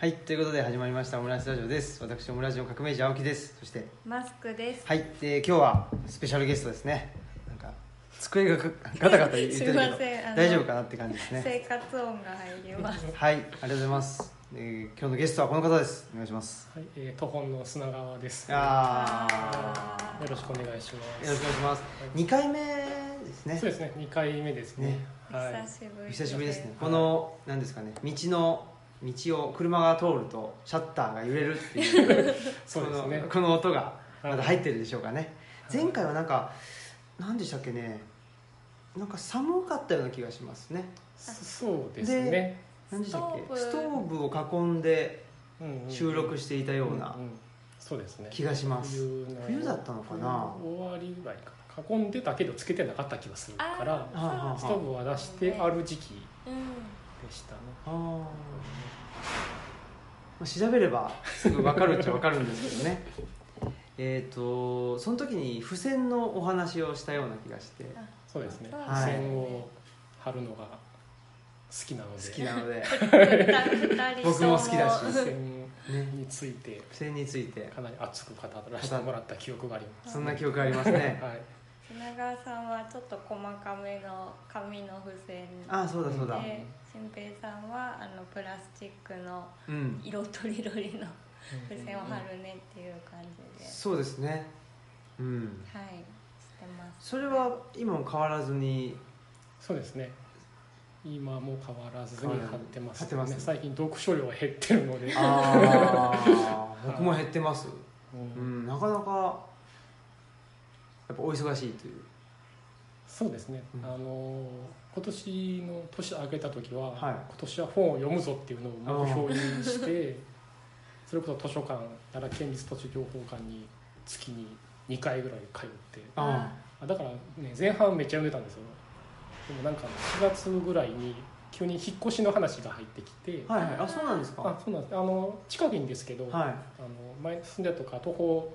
はいということで始まりましたオムライスラジオです私オムラジオ革命児青木ですそしてマスクです。はいで今日はスペシャルゲストですねなんか机がガガタガタ言ってるけど すいませんあの大丈夫かなって感じですね生活音が入ります。はいありがとうございます、えー今日のゲストはこの方ですお願いしますはい、えー、都本の砂川です。よああろしくお願いします。ーよろしくお願いしますはい2回目ですねそうですね、二回目ですね。ねはい。久しぶり。久しぶりですね、いこの何ですかね道の道を車が通るとシャッターが揺れるっていう そうですね。このこの音がまだはい入ってるでしょうかね、はい。前回はなんか何でしたっけね。なんか寒かったような気がしますね。そそうですね。何でしたっけ。ストーストーブを囲んで収録していたようなうんうん。そうですね。気がします、冬だったのかな。冬終わりぐらいか。な。囲んでたけどつけてなかった気がするから、ストーブは出してある時期。うん。でしたね。あー。まあ調べれば。すぐ分かるっちゃ分かるんですけどね。えっとその時に付箋のお話をしたような気がして。あそうですね。はい。付箋を貼るのが好きなので、好きなので。二 人僕も好きだし。付箋ねについて。付箋について。かなり熱く語らせてもらった記憶があります。そんな記憶ありますね。はい。品川さんはちょっと細かめの紙の付箋。ああそうだそうだで、新平さんはあのプラスチックのうん。色とりどりの付箋を貼るねっていう感じで、そうですね。うん。はい、してます。それは今も変わらずに？そうですね。今も変わらずに貼ってます,、貼ってます。最近読書量が減ってるので、ああ 僕も減ってます。ううん。んなかなかやっぱお忙しいという。そうですね、うん。あの今年の年明けた時は、はい。今年は本を読むぞっていうのを目標にして それこそ図書館奈良県立図書情報館に月に2回ぐらい通ってだからね前半めっちゃ読んでたんですよ。でもなんか4月ぐらいに急に引っ越しの話が入ってきて、はいはい。あそうなんですか？あそうなんです。あの近くにですけど、はあの前住んでたとか徒歩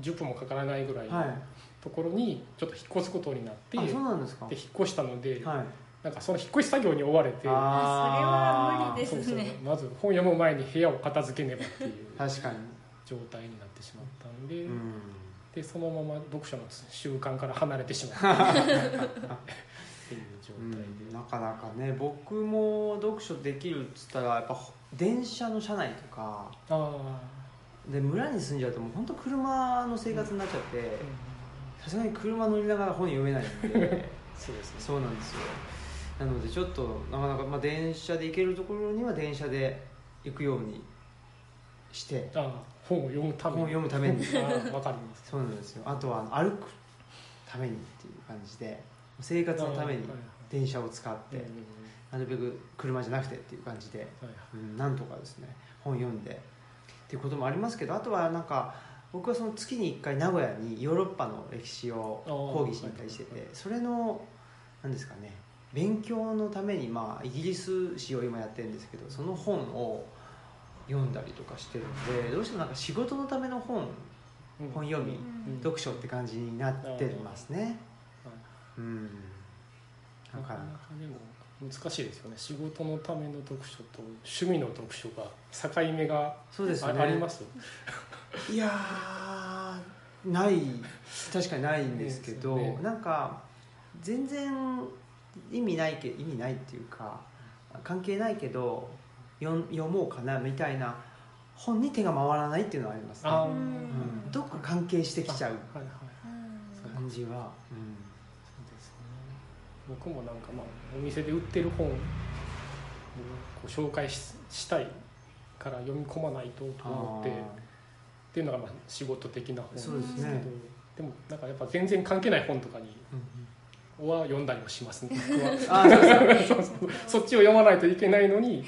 10分もかからないぐらいのいはいところにちょっと引っ越すことになって、あそうなんですか。で引っ越したので、はい。なんかその引っ越し作業に追われてあそれは無理ですそうそう。ねまず本読む前に部屋を片付けねばっていう確かに。状態になってしまったんで,、うん。でそのまま読書の習慣から離れてしまった。っていう状態で、うん。なかなかね僕も読書できるっつったらやっぱ電車の車内とかあで村に住んじゃうともう本当車の生活になっちゃってあ、さすがに車乗りながら本読めないんで。そうですね。そうなんですよ。なのでちょっとなかなか、まあ、電車で行けるところには電車で行くようにして。ああ本を読むため本を読むために。ああわかります。そうなんですよ。あとは歩くためにっていう感じで生活のために電車を使ってなるべく車じゃなくてっていう感じで、うん、なんとかですね本読んで。っていうこともありますけどあとはなんか僕はその月に1回名古屋にヨーロッパの歴史を講義しに行ったりしててそれの何ですかね勉強のためにまあイギリス史を今やってるんですけどその本を読んだりとかしてるんでどうしてもなんか仕事のための本うん。本読みうん。読書って感じになってますね。うん。なから。なかでも難しいですよね。仕事のための読書と趣味の読書が境目があ,、そうですね。あります？いやーない確かにないんですけどね。なんか全然意味ないけ意味ないっていうか関係ないけど読読もうかなみたいな本に手が回らないっていうのはありますね。うん。どっか関係してきちゃう感じは、そうですね。僕もなんかまあお店で売ってる本を紹介ししたいから読み込まないとと思ってっていうのがまあ仕事的な本そうですけどね。でもなんかやっぱ全然関係ない本とかにうんは読んだりもしますね。そっちを読まないといけないのに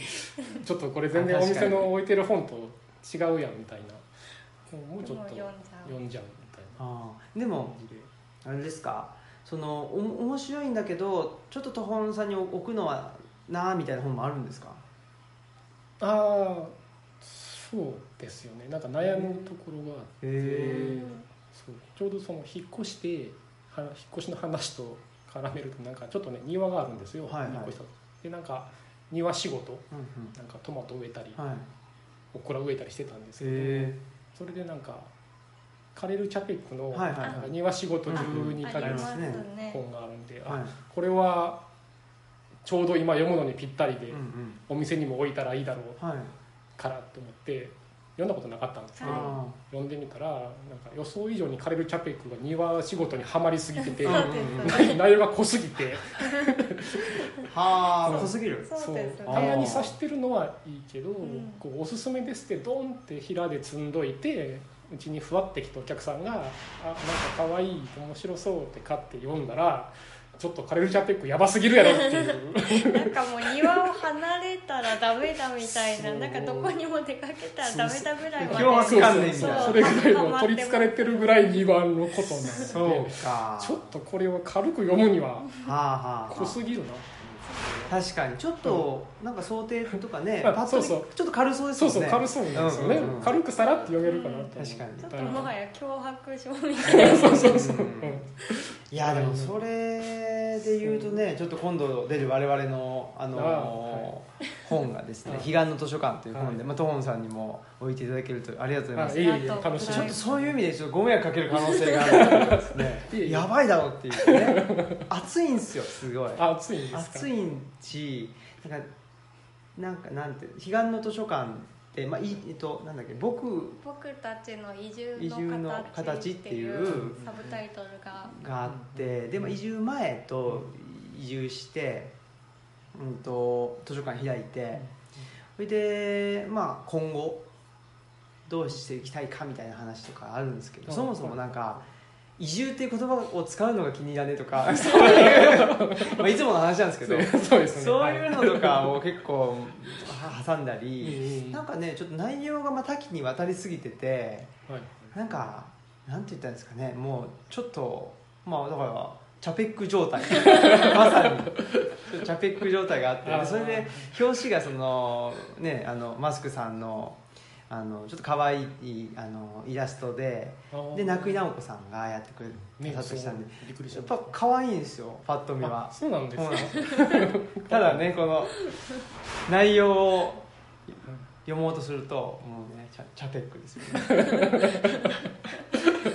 ちょっとこれ全然お店の置いてる本と違うやんみたいな。もうちょっと読んじゃう。みたいな。でもあれですか？そのお面白いんだけどちょっと途本さんに置くのはなあみたいな本もあるんですか？ああそうですよね。なんか悩むところがあってちょうどその引っ越しては引っ越しの話と絡めるとなんかちょっとね庭があるんですよ、はいはい。引っ越したでなんか庭仕事。うんなんかトマト植えたりうんはい。オクラ植えたりしてたんですけど、へそれでなんかカレル・チャペックの庭仕事12あヶ月本があるんで、えはい。あこれはちょうど今読むのにぴったりで、うんうん。お店にも置いたらいいだろうはい。からと思って読んだことなかったんですけど、はいあ読んでみたらなんか予想以上にカレル・チャペックが庭仕事にはまりすぎてて内容が濃すぎて。ー はあ。そう。濃すぎるそうですね。たまに刺してるのはいいけど、ん。こうおすすめですってドンって平で積んどいてうちにふわってきたお客さんが「あなんか可愛い面白そう」って買って読んだらちょっとカレル・チャペックやばすぎるやろっていう。なんかもう庭を離れたらダメだみたいななんかどこにも出かけたらダメだぐらいまで。脅迫観念みそう。たいなそれぐらいもう取りつかれてるぐらい2番のことなんで。そうか。ちょっとこれを軽く読むにははあはあ。濃すぎるな。確かに。ちょっとなんか想定とかねあパッと見そうそう。ちょっと軽そうですね。うんそう軽そうなんですよね、うんうんうん。軽くさらって読めるかなと確かに。ちょっともはや脅迫状みたいな。そうそうそう、うんう。んいやでもそれで言うとねちょっと今度出る我々のあのあ本がですね「あ彼岸の図書館」という本で、はい。まあ、トホンさんにも置いていただけるとありがとうございます。あいえいえありがとう楽しみちょっとそういう意味でちょっとご迷惑かける可能性があるですね。やばいだろうっていうね。暑いんですよすごい。あ暑いんですか？暑いしなんかなんかなんて彼岸の図書館って、まあいえっと、なんだっけ僕僕たちの移住移住のの形形っていいううサブタイトルが。があってで、まあ、移住前と移住して、うん、と図書館開いてそれで、まあ、今後どうしていきたいかみたいな話とかあるんですけどうん。そもそもなんか移住っていう言葉を使うのが気に入らねえとか そういう、まあ、いつもの話なんですけどそうですね。そういうのとかを結構は挟んだはい。りなんかねちょっと内容がまあ多岐にわたりすぎててはい。なんかなんて言ったんですかねもうちょっとまあだからチャペック状態。まさに。チャペック状態があってそれで表紙がそのねあのマスクさんのあのちょっと可愛いあのイラストででな中井直子さんがやってくれたとしたんで、やた。っぱ可愛いんですよパッと見は。あそうなんですそうね。なんですただねこの内容を読もうとするともうねチャチャペックですよね。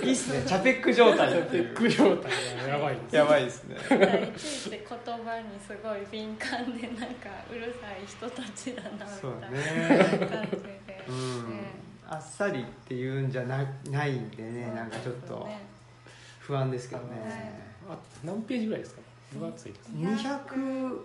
いいっすね。チャペック状態っていッグ状態。がやばいですやばいですね。い。ちいち言葉にすごい敏感でなんかうるさい人たちだなそうみたいなね感じで、うん。ね。あっさりっていうんじゃなないんでねなんかちょっとね。不安ですけどね。あ何ページぐらいですか？分厚いです。ね200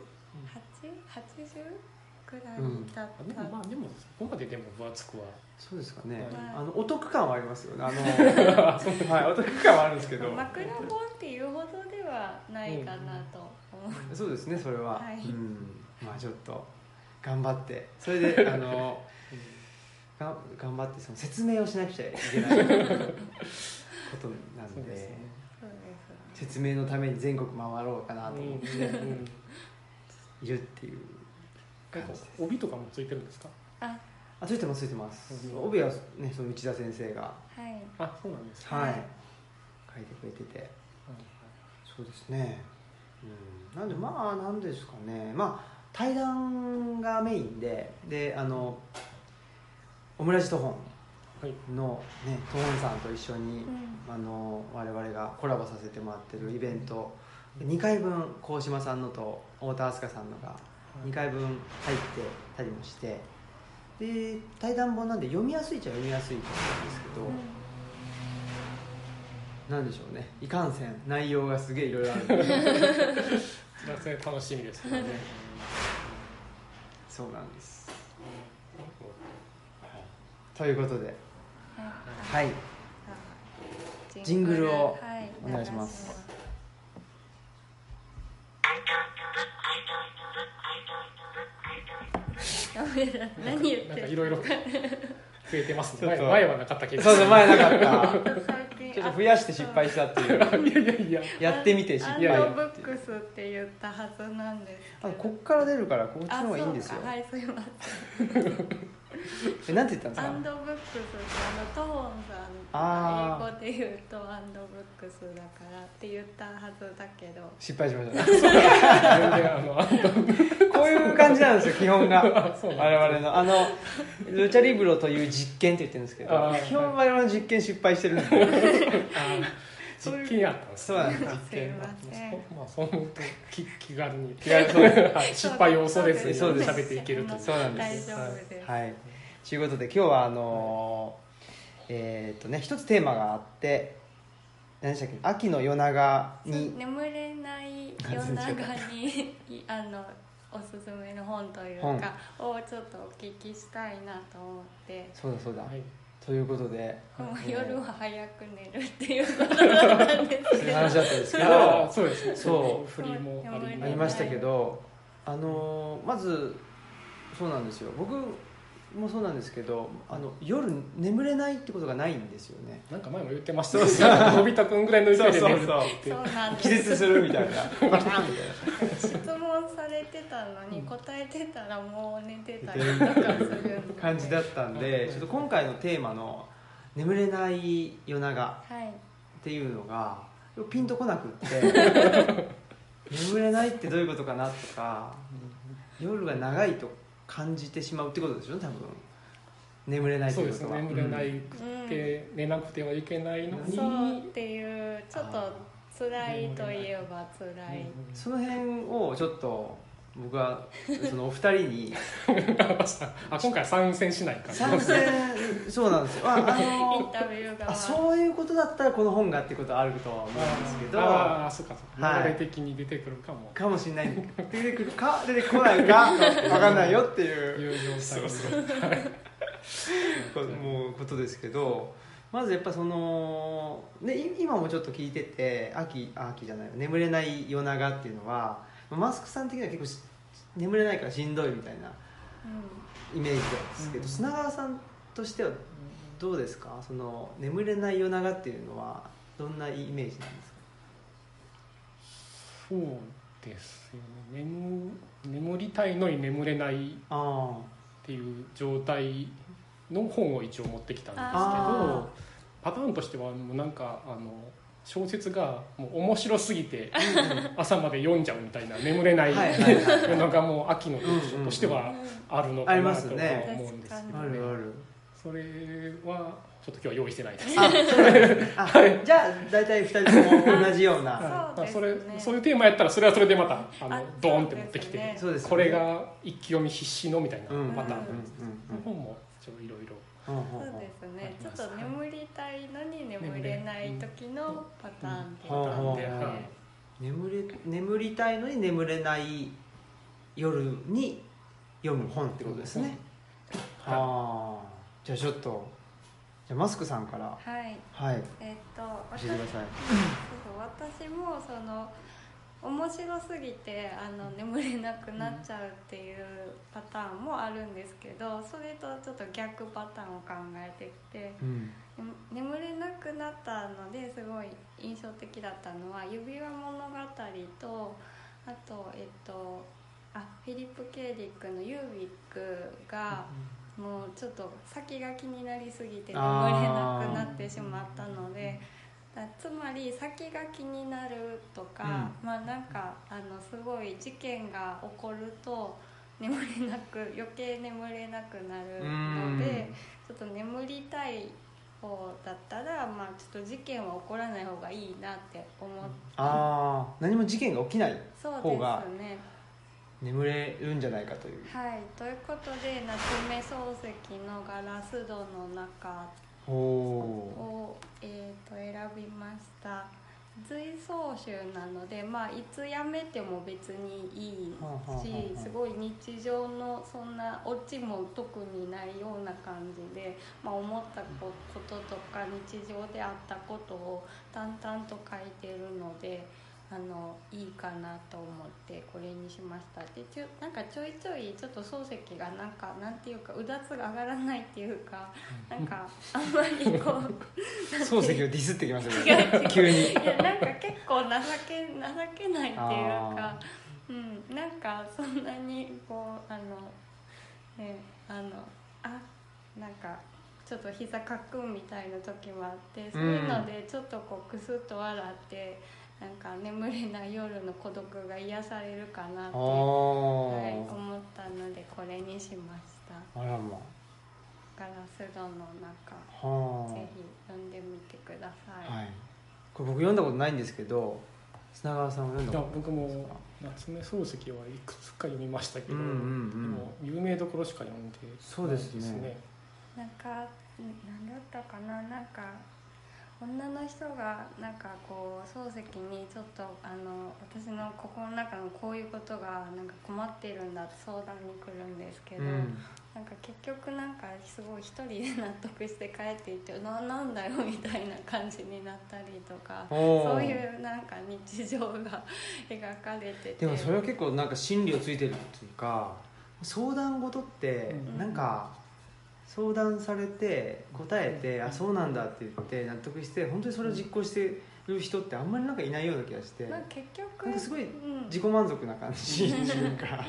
880くらいだっあでた、もまあでもそこまででも分厚くは。そうですかね。はい。あのお得感はありますよね。あの はいお得感はあるんですけど。枕本っていうほどではないかなと思う、そうですねそれは、はい。うん。まあちょっと頑張って。それであのが頑張ってその説明をしなくちゃいけないことなんそうでですね。説明のために全国回ろうかなとうん。うん。思ってうん。いるっていうなんか感じです帯とかもついてるんですか？あ。あついてますついてます。うん帯はねその内田先生がはい。あそうなんですかはい、はい書いてくれてて。そうですね、うん、なんでまあなんですかね。まあ対談がメインでであのオムラジトホはい。ンのねトホンさんと一緒に、うん。あの我々がコラボさせてもらってるイベント。2回分鴻島さんのと太田明日香さんのが2回分入ってたりもしてで対談本なんで読みやすいっちゃ読みやすいと思うんですけど、なんでしょうね。いかんせん。内容がすげえいろいろある。んでそれ楽しみですけどね。そうなんです。ということで。はい。はい。ジングルをはい。お願いします。やめ何言ってる？なんかいろいろ増えてますね。前前はなかったけど。そうそう前なかった。ちょっと増やして失敗したっていう。いやいやいや。やってみて失ア敗ンドブックスって言ったはずなんですけど。あこっから出るからこっちのあ方がいいんですよ。はいすいませんえなんて言ったんですか？アンドブックスあのトホンさんが英語で言うとアンドブックスだからって言ったはずだけど。失敗しました。全然あのあこういう感感じなんですよ基本が。我々の。あのルチャリブロという実験って言ってるんですけど基本我々の実験失敗してるんで。実験やったんですそうなんです。実験ませんまあそう思うと気気軽に。気軽そ失敗を恐れずにそうです。喋っていけるとそうなんです。大丈夫です、はいということで今日はあのーえーっとね一つテーマがあって何でしたっけ？秋の夜長に眠れない夜長にいあのおすすめの本という本。かをちょっとお聞きしたいなと思って。そうだそうだ、はい。ということで夜は早く寝るっていうことだったんですけど。そういう話だったんですけあどーそうですね。そう振りもありましたけどあのーまずそうなんですよ。僕もそうなんですけどあの夜眠れないってことがないんですよね。なんか前も言ってました。ねのび太くんぐらいの勢いで寝るってそうなんで気絶すするみたいな。バタンみたいな質問されてたのに答えてたらもう寝てたりとかする 感じだったんでちょっと今回のテーマの「眠れない夜長」はい。っていうのがピンとこなくって 眠れないってどういうことかなとか夜が長いと感じてしまうってことでしょ多分。眠れないってそうです眠れないくて、寝なくてはいけないのに。そうっていうちょっと辛いといえば辛い。その辺をちょっと僕はそのお二人に。あ今回は参戦しないから参戦そうなんですよ。ああインのタビュー側。あそういうことだったらこの本がってことはあるとは思うんですけど。ああそうかそうか、はい。流れ的に出てくるかも。かもしれない。出てくるか出てこないか 分かんないよっていう。いう状態でこもうことですけど。まずやっぱその、ね、い今もちょっと聞いてて秋あ秋じゃない。眠れない夜長っていうのはマスクさん的には結構し眠れないからしんどいみたいなうイメージですけど、うん。砂川さんとしてはどうですか？その眠れない夜長っていうのはどんなイメージなんですか？そうですよね。眠眠りたいのに眠れないっあていう状態の本を一応持ってきたんですけあどパターンとしてはもうなんかあの小説がもう面白すぎて朝まで読んじゃうみたいな眠れないのがもう秋の読書としてはあるのありまかなと思すねうんですけど。あるある。それはちょっと今日は用意してないです。あそうあじゃあ大体2人とも同じような。そうですね。それそういうテーマやったらそれはそれでまたあのあドーンって持ってきて、これが一気読み必至のみたいなうんパターン、うんうん。本もちょっといろいろそうですね。ちょっと眠りたいのに眠れない時のパターンでうんうんうんでね眠れ眠りたいのに眠れない夜に読む本ってことですね、はあじゃあちょっとじゃあマスクさんから。はい。はい。えっと私教えてください。そうそう私もその面白すぎてあの眠れなくなっちゃうっていうパターンもあるんですけどそれとちょっと逆パターンを考えてきてうん。眠れなくなったのですごい印象的だったのは「指輪物語」とあとえっとあフィリップ・ケーディックの「ユービック」がもうちょっと先が気になりすぎて眠れなくなってしまったのでだつまり先が気になるとか、まあなんかあのすごい事件が起こると眠れなく余計眠れなくなるのでちょっと眠りたい方だったら、まあ、ちょっと事件は起こらない方がいいなって思って。ああ何も事件が起きないそう方がですね。眠れるんじゃないかという。はい、ということで夏目漱石の「ガラス戸の中」を、えー、と選びました随想集なので、まあ、いつやめても別にいいしすごい日常のそんなオチも特にないような感じで、まあ、思ったこととか日常であったことを淡々と書いてるので。あのいいかなと思ってこれにしましたでちょなんかちょいちょいちょっと漱石がなんかなんていうかうだつが上がらないっていうかなんかあんまりこう漱石をディスってきますよ 急に。いやなんか結構情け情けないっていうかうんなんかそんなにこうあのねあのあなんかちょっと膝かくんみたいな時もあってそういうのでちょっとこうクスッと笑ってなんか眠れない夜の孤独が癒されるかなって、あはい、ー思ったのでこれにしました。あらまガラス戸の中はぜひ読んでみてください、あはい。これ僕読んだことないんですけど砂川さんは読んいやだこと僕も夏目漱石はいくつか読みましたけど、うんうんうん。でも有名どころしか読んでそうですね。ないね。なんかなんだったかな？なんか女の人がなんかこう漱石にちょっとあの私の心の中のこういうことがなんか困ってるんだって相談に来るんですけど、うん。なんか結局なんかすごい一人で納得して帰っていってななんだよみたいな感じになったりとかそういうなんか日常が描かれてて。でもそれは結構なんか心理をついてるっていうか相談事ってうんなん。か相談されて答えて、あそうなんだって言って納得して本当にそれを実行してる人ってあんまりなんかいないような気がして。まあ結局なんかすごいうん。自己満足な感じ 自分から。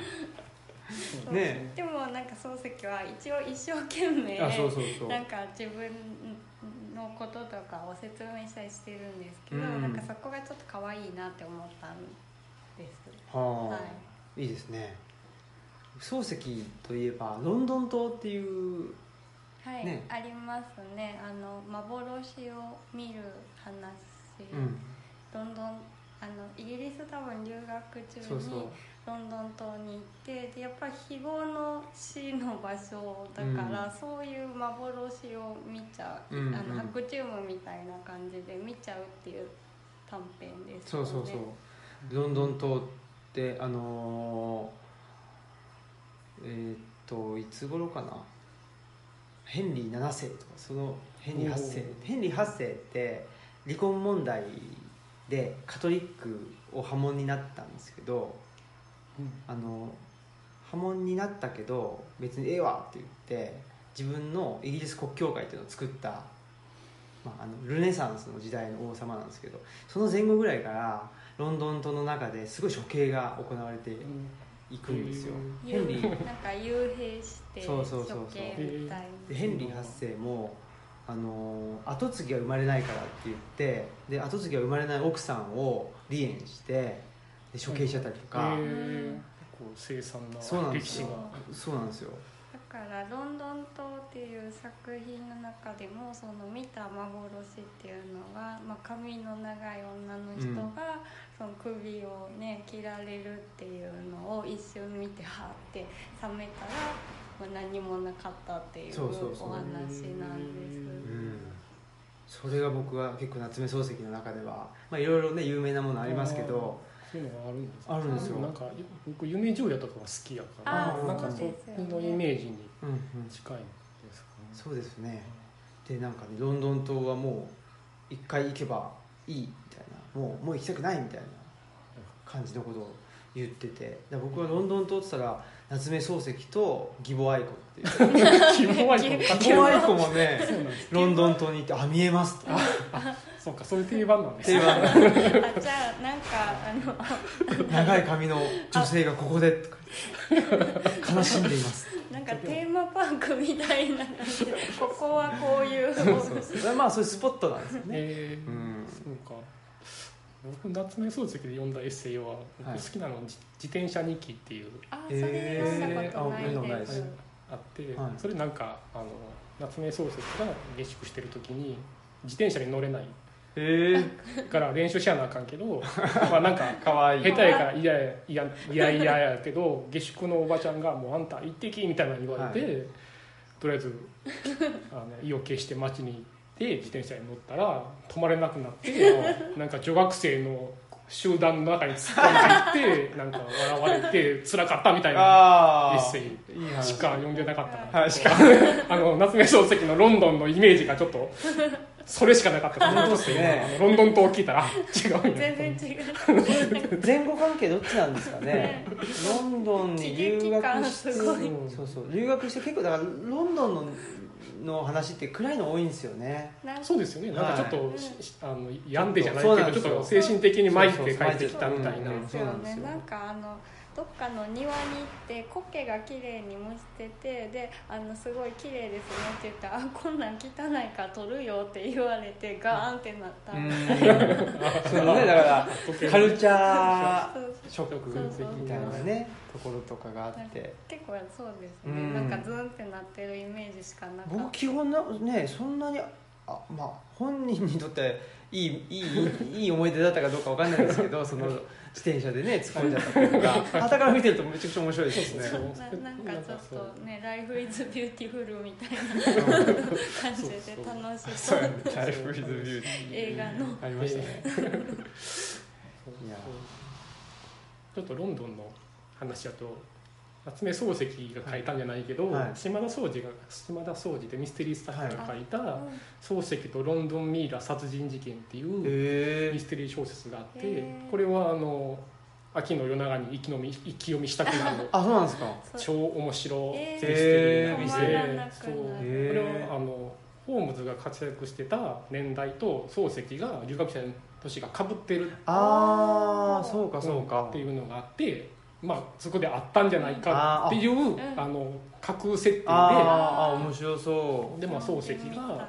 そうね。でもなんか漱石は一応一生懸命あそうそうそう。なんか自分のこととかを説明したりしてるんですけど、うん。なんかそこがちょっと可愛いなって思ったんです。はあ、、はいいですね。漱石といえばロンドン島っていうはい、ね。ありますね。あの幻を見る話、うん。ロンドンあのイギリス多分留学中にそうそう。ロンドン島に行ってでやっぱり非業の死の場所だから、そういう幻を見ちゃう、うんうん。あの白チュームみたいな感じで見ちゃうっていう短編ですよね。そうそうそう。ロンドン島ってあのーえーっといつ頃かな？ヘンリー7世とかそのヘンリー8世。ヘンリー8世って離婚問題でカトリックを破門になったんですけどうん。あの破門になったけど別にええわって言って自分のイギリス国教会っていうのを作った、まあ、あのルネサンスの時代の王様なんですけどその前後ぐらいからロンドン島の中ですごい処刑が行われていくんですよ。へヘンリー。なんか幽閉してそうそうそうそう。処刑みたいでな。ヘンリー8世もあの後継ぎが生まれないからって言ってで後継ぎが生まれない奥さんを離縁してで処刑しちゃったりとか、へーこう凄惨そうな歴史がですよ。そうなんですよ。だから「ロンドン島」っていう作品の中でもその見た幻っていうのが、まあ、髪の長い女の人が、その首をね切られるっていうのを一瞬見てはって冷めたら、まあ、何もなかったっていうお話なんです。うん。それが僕は結構夏目漱石の中ではまあいろいろね有名なものありますけどそういうのがあるんですあるんですよ。なんか僕夢十夜とかが好きやからなんかそそうですよねのイメージにうんうん。近いんですかね。そうですね。でなんかねロンドン島はもう一回行けばいいみたいなもうもう行きたくないみたいな感じのことを言っててで僕はロンドン島って言ったら夏目漱石と義母愛子っていう。義母愛子？もねそうなんです。ロンドン島に行ってあ見えますとそうかそういう定番なんです定番。あじゃあなんかあの長い髪の女性がここでとか。悲しんでいます。なんかテーマパークみたいな感じでここはこういう。そうまあそういうスポットなんですよね。えーうん。そうか。僕夏目漱石で読んだエッセイは僕はい好きなのは自自転車日記っていう。あそれ読んだことないでです。すあって、はい。それなんかあの夏目漱石が下宿してる時に自転車に乗れないへえから練習しやなあかんけど まあなんかかわいい。下手やから嫌や嫌嫌嫌やけど 下宿のおばちゃんが「もうあんた行ってき」みたいなの言われて、とりあえずあの意を決して街に行って自転車に乗ったら止まれなくなって なんか女学生の集団の中に突っ込んでいってなんか笑われて辛かったみたいなエッセイ。しか読んでなかったから。あの夏目漱石のロンドンのイメージがちょっとそれしかなかった。本当ですね。あのロンドン島を聞いたら。あ違う全然違う。前後関係どっちなんですかね。ロンドンに留学してそうそう。留学して結構だからロンドンのの話って暗いの多いんですよね。そうですよね。なんかちょっと、はいあの病んでじゃないけどちょっと精神的に参って帰ってきたみたいな。そうなんですよ。ですよね。なんかあのどっかの庭に行って苔が綺麗に蒸しててであのすごい綺麗ですねって言ったら「あこんなん汚いから取るよ」って言われてガーンってなったうん。みたいなそうね。だからカルチャーそうショックみたいなねところとかがあって。結構そうですうん。ねなんかズンってなってるイメージしかなかった。僕基本なねそんなにあまあ本人にとっていいいいいい思い出だったかどうかわかんないですけど その自転車でね突っ込んじゃったことが傍から見てるとめちゃくちゃ面白いですね。ななんかちょっとね「ライフイズビューティフル」みたいな感じで楽しそうそう。やね「ライフ・イズ・ビューティ映画の。ー」ありましたね。ちょっとロンドンの話だと夏目漱石が書いたんじゃないけど、はい。島田総司が島田総司でミステリースタッフが書い。たうん「漱石とロンドンミイラ殺人事件」っていうへミステリー小説があってこれはあの秋の夜長に一気飲み一気読みしたくなる あそうなんですか。超面白いミステリへーーな店止まらなくなるそうこれはあのホームズが活躍してた年代と漱石が留学者の年がかぶってるああそうかそうか。っていうのがあって、まあ、そこであったんじゃないかっていうああ。の架空設定で。あーあ面白そでも漱石が、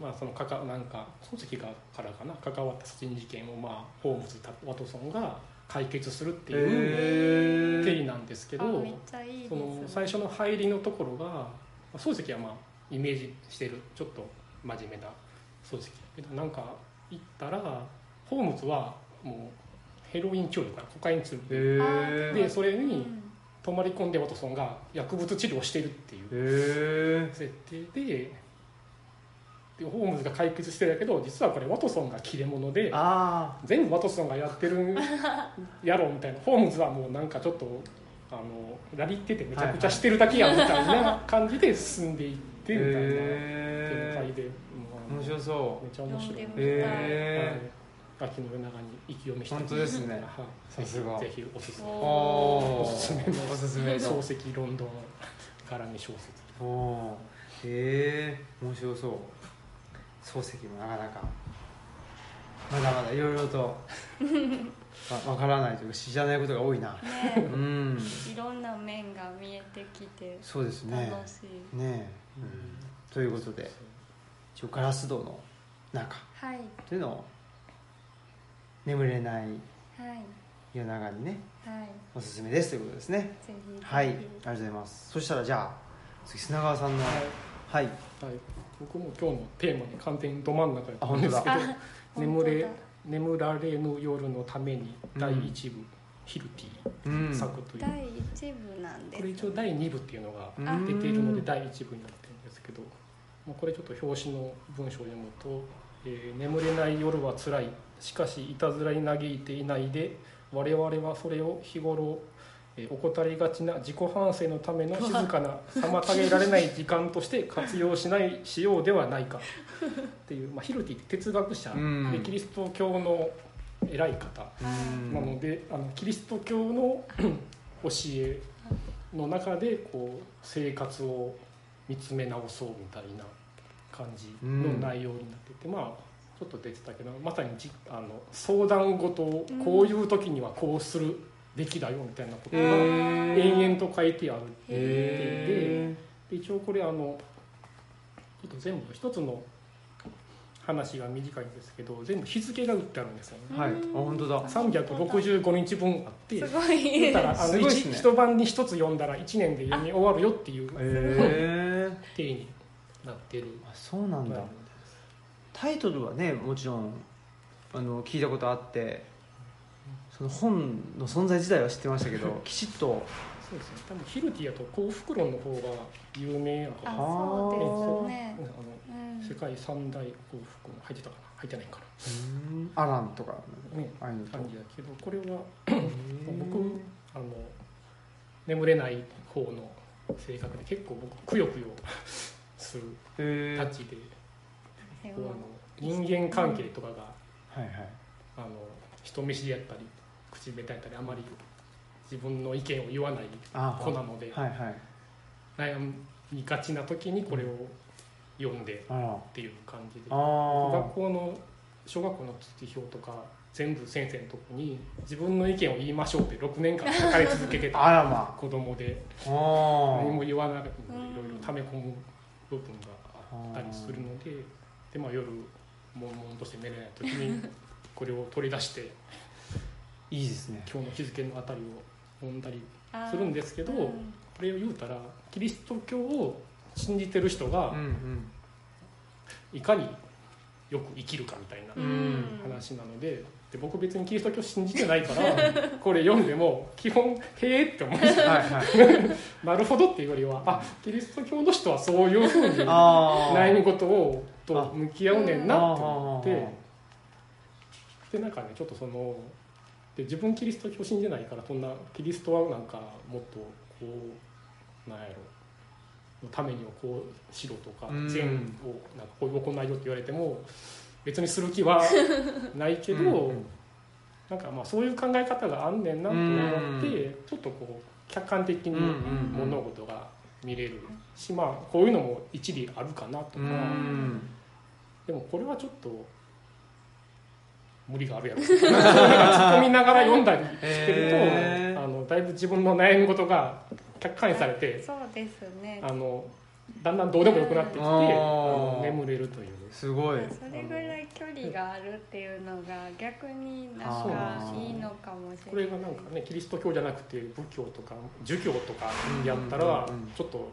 まあ、そのかかなんか漱石がからかな関わった殺人事件を、まあ、ホームズとワトソンが解決するってういう経緯なんですけあどめっちゃいいですその最初の入りのところがまあ漱石はまあイメージしてるちょっと真面目な漱石だけどなんか行ったらホームズはもうヘロイン中毒からコカイン中毒でそれにうん。泊まり込んでワトソンが薬物治療をしているっていう設定ででホームズが解決してるけど実はこれワトソンが切れ者であ全部ワトソンがやってるん やろみたいなホームズはもうなんかちょっとあのラリっててめちゃくちゃしてるだけやみたいな感じで進んでいってみたいな展へ開で、えもう面白そめっちゃ面白い、秋の夜長に意気読みして本当ですね。はい、さすが。ぜひぜひおすすめ。おすすめの。おすすめの。漱石ロンドン絡み小説。おへえ面白そう。漱石もなかなか。まだまだいろいろと。わわからないというか知らないことが多いな。ねうん。いろんな面が見えてきてそうですね。楽しい、ねえ、うん、ということで一応ガラス戸の中はい。というのを眠れないはい。夜長にね。はい。おすすめですということですね。はい。ありがとうございます。そしたらじゃあ次砂川さんのはい。はい、僕も今日のテーマに完全にど真ん中やったんですけどあ「眠れ本眠られぬ夜のために」第1部、ヒルテうん。ィ作という、当だ第一部なんですこれ一応第2部っていうのがうん。出ているので第1部になってるんですけど、もうこれちょっと表紙の文章を読むと「えー眠れない夜はつらいしかしいたずらに嘆いていないで我々はそれを日頃えー怠りがちな自己反省のための静かな妨げられない時間として活用しないしようではないか。っていう、まあ、ヒルティって哲学者うん。でキリスト教の偉い方。うん。なのであのキリスト教の教えの中でこう生活を見つめ直そうみたいな感じの内容になってて、まあちょっと出てたけどまさにじあの相談事をこういう時にはこうするべきだよみたいなことが延々と書いてあるへで一応これあのちょっと全部一つの話が短いんですけど全部日付が打ってあるんですよね。えはい。あ本当だ。365日分あってすごい。たらあのね。一晩に一つ読んだら1年で読み終わるよっていうへえ体になってる。あそうなんだタイトルはねもちろんあの聞いたことあってその本の存在自体は知ってましたけど きちっと。そうですね。多分ヒルティやと幸福論の方が有名やとあ思うそうですね。あのうん。世界三大幸福論入ってたかな入ってないかうん。アランとかなねああいうのと。感じだけどこれはへ僕あの眠れない方の性格で結構僕くよくよするえたちで、でこうあもの人間関係とかがはいはい。あの人見知りやったり口下手やったりあまり自分の意見を言わないあ子なのではいはい。悩みがちな時にこれを読んでっていう感じであ学ー校の小学校の通知表とか全部先生のとこに自分の意見を言いましょうって6年間書かれ続けてあた子供であ何もあ言わなくてもいろいろ溜め込む部分があったりするのでで、まあ、夜悶々として寝れない時にこれを取り出して いいですね。今日の日付のあたりを読んだりするんですけど、うん。これを言うたらキリスト教を信じてる人がうんうん。いかによく生きるかみたいなうん。話なのでで僕別にキリスト教信じてないから これ読んでも基本「へえ」って思いましたはいはい。なるほどっていうよりはあキリスト教の人はそういうふうに悩み事をと向き合うねんなって思っあてでなんかねちょっとそので自分キリスト教信じてないからそんなキリストはなんかもっとこうなんやろ。のためにはこうしろとかうん。善をなんかこういう行いよって言われても別にする気は ないけど、うんなんかまあそういう考え方があんねんなと思って、ちょっとこう客観的に物事が見れるし、まあこういうのも一理あるかなとか、うん。でもこれはちょっと無理があるやろ。突っ込みながら読んだりしてると、へー。あのだいぶ自分の悩み事が客観視されてそうですね。あのだんだんどうでもよくなってきて、眠れるという。すごい。それぐらい距離があるっていうのが逆になんかいいのかもしれない。これがなんかねキリスト教じゃなくて仏教とか儒教とかやったらちょっと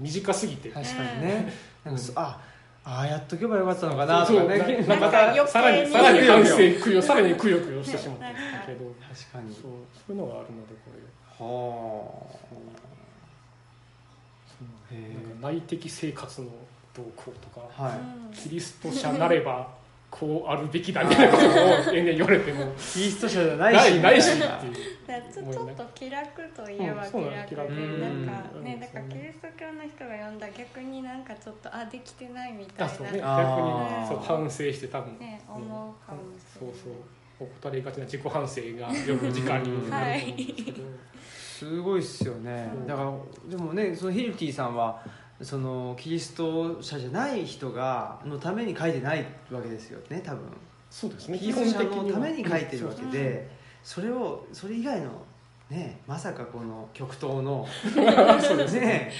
短すぎて、確かにね。なんあああやっとけばよかったのかなとそうかねなまたさらにさらに反省くよさらにくよくよしてしまったけど。確かに。そうそういうのがあるのでこれ。はあ。へなんか内的生活の動向とかえはい。うんキリスト者なればこうあるべきだみたいなことを延々言われてもキリスト者じゃなないいしないしっていうちょっと気楽といえば気楽なんかうん。ねだからキリスト教の人が読んだら逆になんかちょっとあできてないみたいな。あそうね。逆にそう反省して多分。ね思うかもしれない、そうそう。怠りがちな自己反省が夜の時間になると思うんですけど、すごいっすよね。う。んだからでもねそのヒルティさんはそのキリスト者じゃない人がのために書いてないわけですよね多分。そうですね。キリスト者のために書いはてるわけうんでそれをそれ以外のねまさかこの極東のそうですね。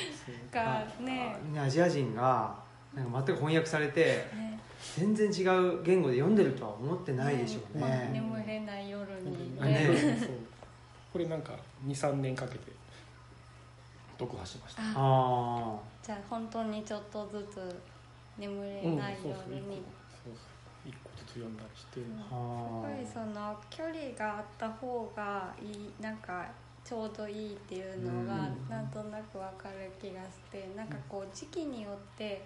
がねあアジア人がなんか全く翻訳されてね。全然違う言語で読んでるとは思ってないでしょうまあね。眠れない夜にあねそうこれなんか23年かけて読破しました。ああじゃあ本当にちょっとずつ眠れうんないそうそう夜に、そうそう。一個ずつ読んだりして、あすごいその距離があった方がいいなんかちょうどいいっていうのがうん。なんとなくわかる気がしてなんかこう時期によって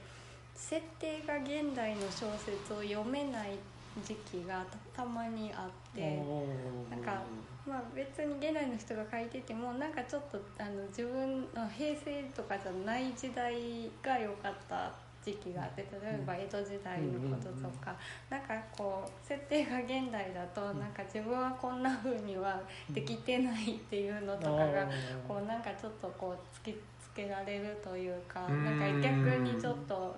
設定が現代の小説を読めない時期がたたまにあって。なんかまあ、別に現代の人が書いててもなんかちょっとあの自分の平成とかじゃない時代が良かった時期があって例えば江戸時代のこととか、なんかこう設定が現代だとなんか自分はこんな風にはできてないっていうのとかがこうなんかちょっとこう突きつけられるというかうん。なんか逆にちょっと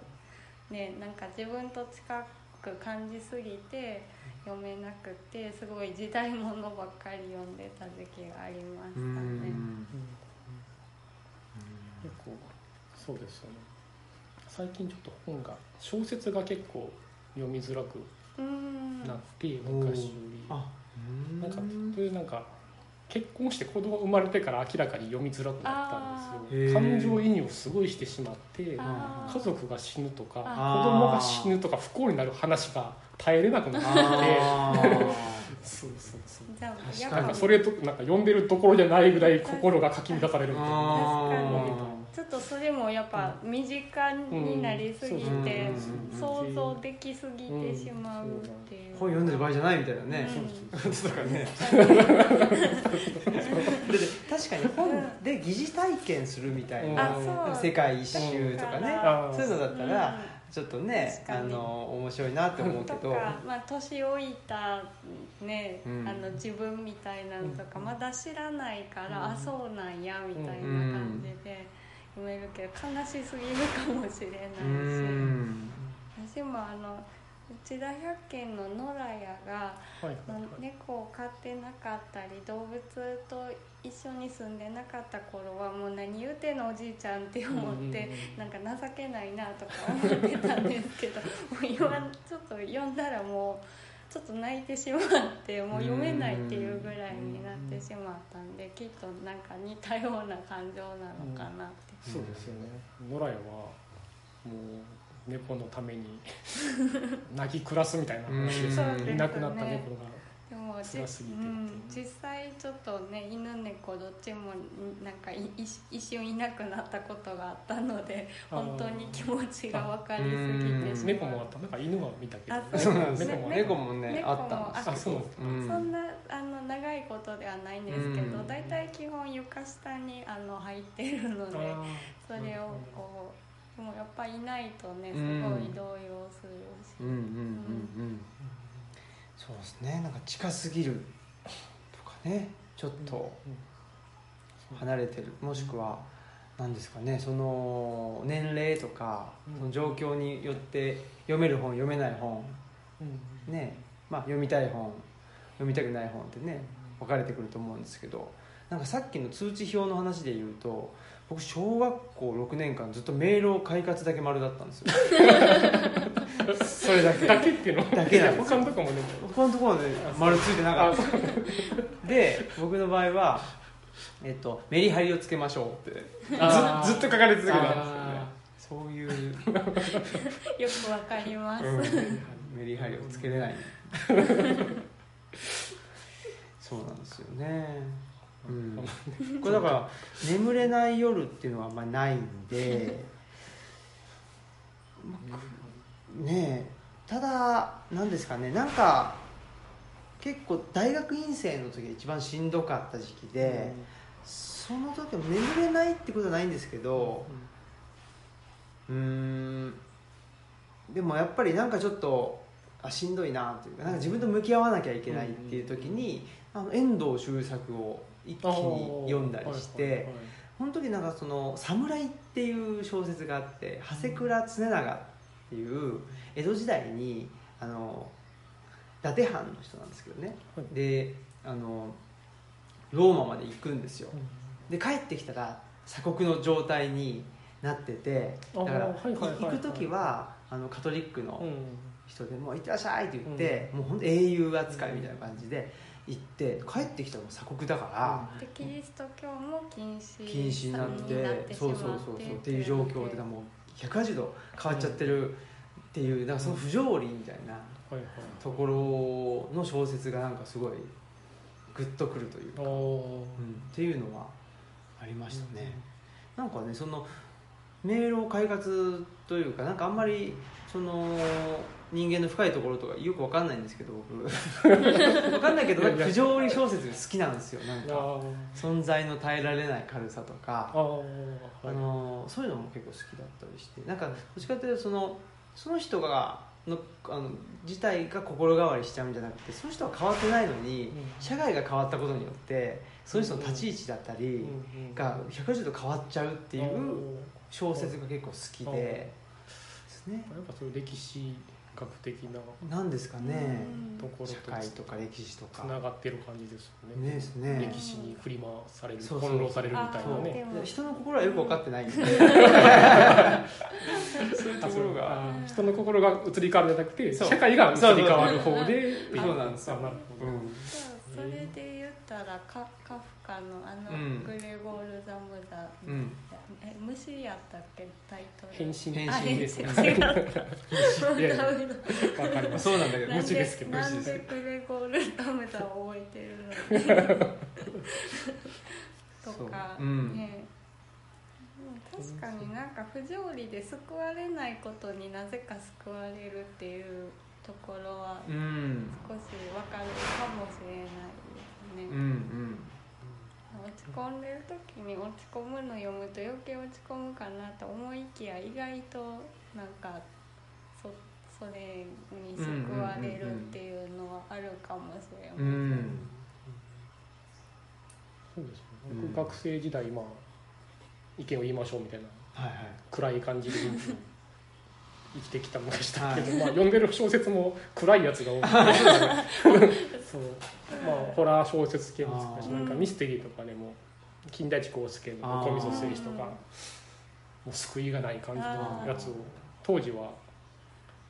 ねなんか自分と近く感じすぎて読めなくてすごい時代物ばっかり読んでた時期がありましたーうん。ね。結構そうですよね。最近ちょっと本が小説が結構読みづらくうんなって、昔より。あうん。なんかそれなんか結婚して子供生まれてから明らかに読みづらくなったんですよ。感情移入をすごいしてしまって家族が死ぬとか子供が死ぬとか不幸になる話が耐えれなくなってそうそうそう。なんかそれとなんか読んでるところじゃないぐらい心がかき乱されるみたいなあちょっとそれもやっぱ身近になりすぎてうん。うん想像できすぎてしまうっていう。本読んでる場合じゃないみたいなね。うん。こととかね確かに本で疑似体験するみたいうん。なう世界一周とかね。あーそういうのだったらちょっとねあの面白いなって思うけとどか、まあ、年老いた、ねうん。あの自分みたいなのとかまだ知らないから、うん。あそうなんやみたいな感じで読めるけど悲しすぎるかもしれうないし、ん私もあの内田百軒の野良屋が猫を飼ってなかったり動物と一緒に住んでなかった頃はもう何言うてんのおじいちゃんって思って、なんか情けないなとか思ってたんですけどもう今ちょっと読んだらもうちょっと泣いてしまってもう読めないっていうぐらいになってしまったんできっとなんか似たような感情なのかな。そうですよね。野良屋はもう猫のために泣き暮らすみたいな話ですそうですねいなくなった猫がでもじ辛すぎてうん、実際ちょっとね犬猫どっちもなんかい 一一瞬いなくなったことがあったので本当に気持ちが分かりすぎて。しまう猫もあった。なんか犬は見たけどね。猫もね。猫もあった。んですあそう。うん。そんなあの長いことではないんですけどうん。大体基本床下にあの入ってるのであそれをこうでもやっぱいないとねすうん。ごい動揺するし、うんうんうんうんそうですね。なんか近すぎるとかね。ちょっと離れてる。もしくは何ですかね。その年齢とかうん。その状況によって読める本読めない本。うんね。まあ読みたい本読みたくない本ってね分かれてくると思うんですけど。なんかさっきの通知表の話で言うと僕小学校6年間ずっとメールを快活だけ丸だったんですよ。それだけ。だけっていうの？だけなんですよ。他のとこもね他のところはね丸ついてなかった。で僕の場合は、えっと、メリハリをつけましょうってずずっと書かれ続けたんですよね。あそういう、よくわかります、うん。メリハリをつけれない。そうなんですよねうん。これだから眠れない夜っていうのはあんまりないんでねえただ何ですかねなんか結構大学院生の時が一番しんどかった時期で、その時は眠れないってことはないんですけどうーん。でもやっぱりなんかちょっとあしんどいなというかなんか自分と向き合わなきゃいけないっていう時に、あの遠藤周作を一気に読んだりして、この時なんかその「侍」っていう小説があって長谷倉常長っていう江戸時代にあの伊達藩の人なんですけどね、はい。であのローマまで行くんですよ。で帰ってきたら鎖国の状態になっててだから、行く時はあのカトリックのうん。人でもう行ってらっしゃいって言って、もう本当英雄扱いみたいな感じで行って帰ってきたらもう鎖国だから、でキリスト教も禁止禁止になってになってしまそうそうそうそうっていう状況でもう180度変わっちゃってるっていうなんかその不条理みたいなところの小説がなんかすごいグッとくるというか、うんっていうのはありましたね、なんかねその迷路快活というかなんかあんまりその人間の深いところとかよくわかんないんですけど僕 わかんないけどなんか不条理小説が好きなんですよなんか。存在の耐えられない軽さとか。あーはい。あのそういうのも結構好きだったりして。なんかどっちかというとそのその人がのあの自体が心変わりしちゃうんじゃなくてその人は変わってないのに、うん。社会が変わったことによってその人の立ち位置だったり、が180度変わっちゃうっていう小説が結構好きで。ですね。やっぱそういう歴史学的ななんですかね。うんところ社と会とか歴史とつか。ながってる感じですよね。ねですね。歴史に振り回される翻弄されるみたいそう。なね人の心はよく分かってないんでそういうところが人の心が移り変わるんじゃなくて社会が移り変わる方でそうなんですよあなるほど。うん。それで言ったらカカフカのあの、うん。グレゴール・ザ・ムダ、うんえ虫やったっけ？タイトル。変身。変あ身。ですねわかりますそうなんだけどなん虫ですけどなん虫ですでグレゴール・ザ・ムダを覚えてるの？にとか、そううん。ね。確かになんか不条理で救われないことになぜか救われるっていうところはうん。少しわかるかもしれないですね、うんうん落ち込んでる時に落ち込むの読むと余計落ち込むかなと思いきや意外となんかそそれに救われるっていうのはあるかもしれません、うん。そうですね。うん僕学生時代まあ意見を言いましょうみたいな。はいはい。暗い感じで生きてきたものでしたけど、まあ、読んでる小説も暗いやつが多くて。そう、まあ、ホラー小説系もなんかミステリーとかでも金田一耕助の「小溝誠司」とかもう救いがない感じのやつを当時は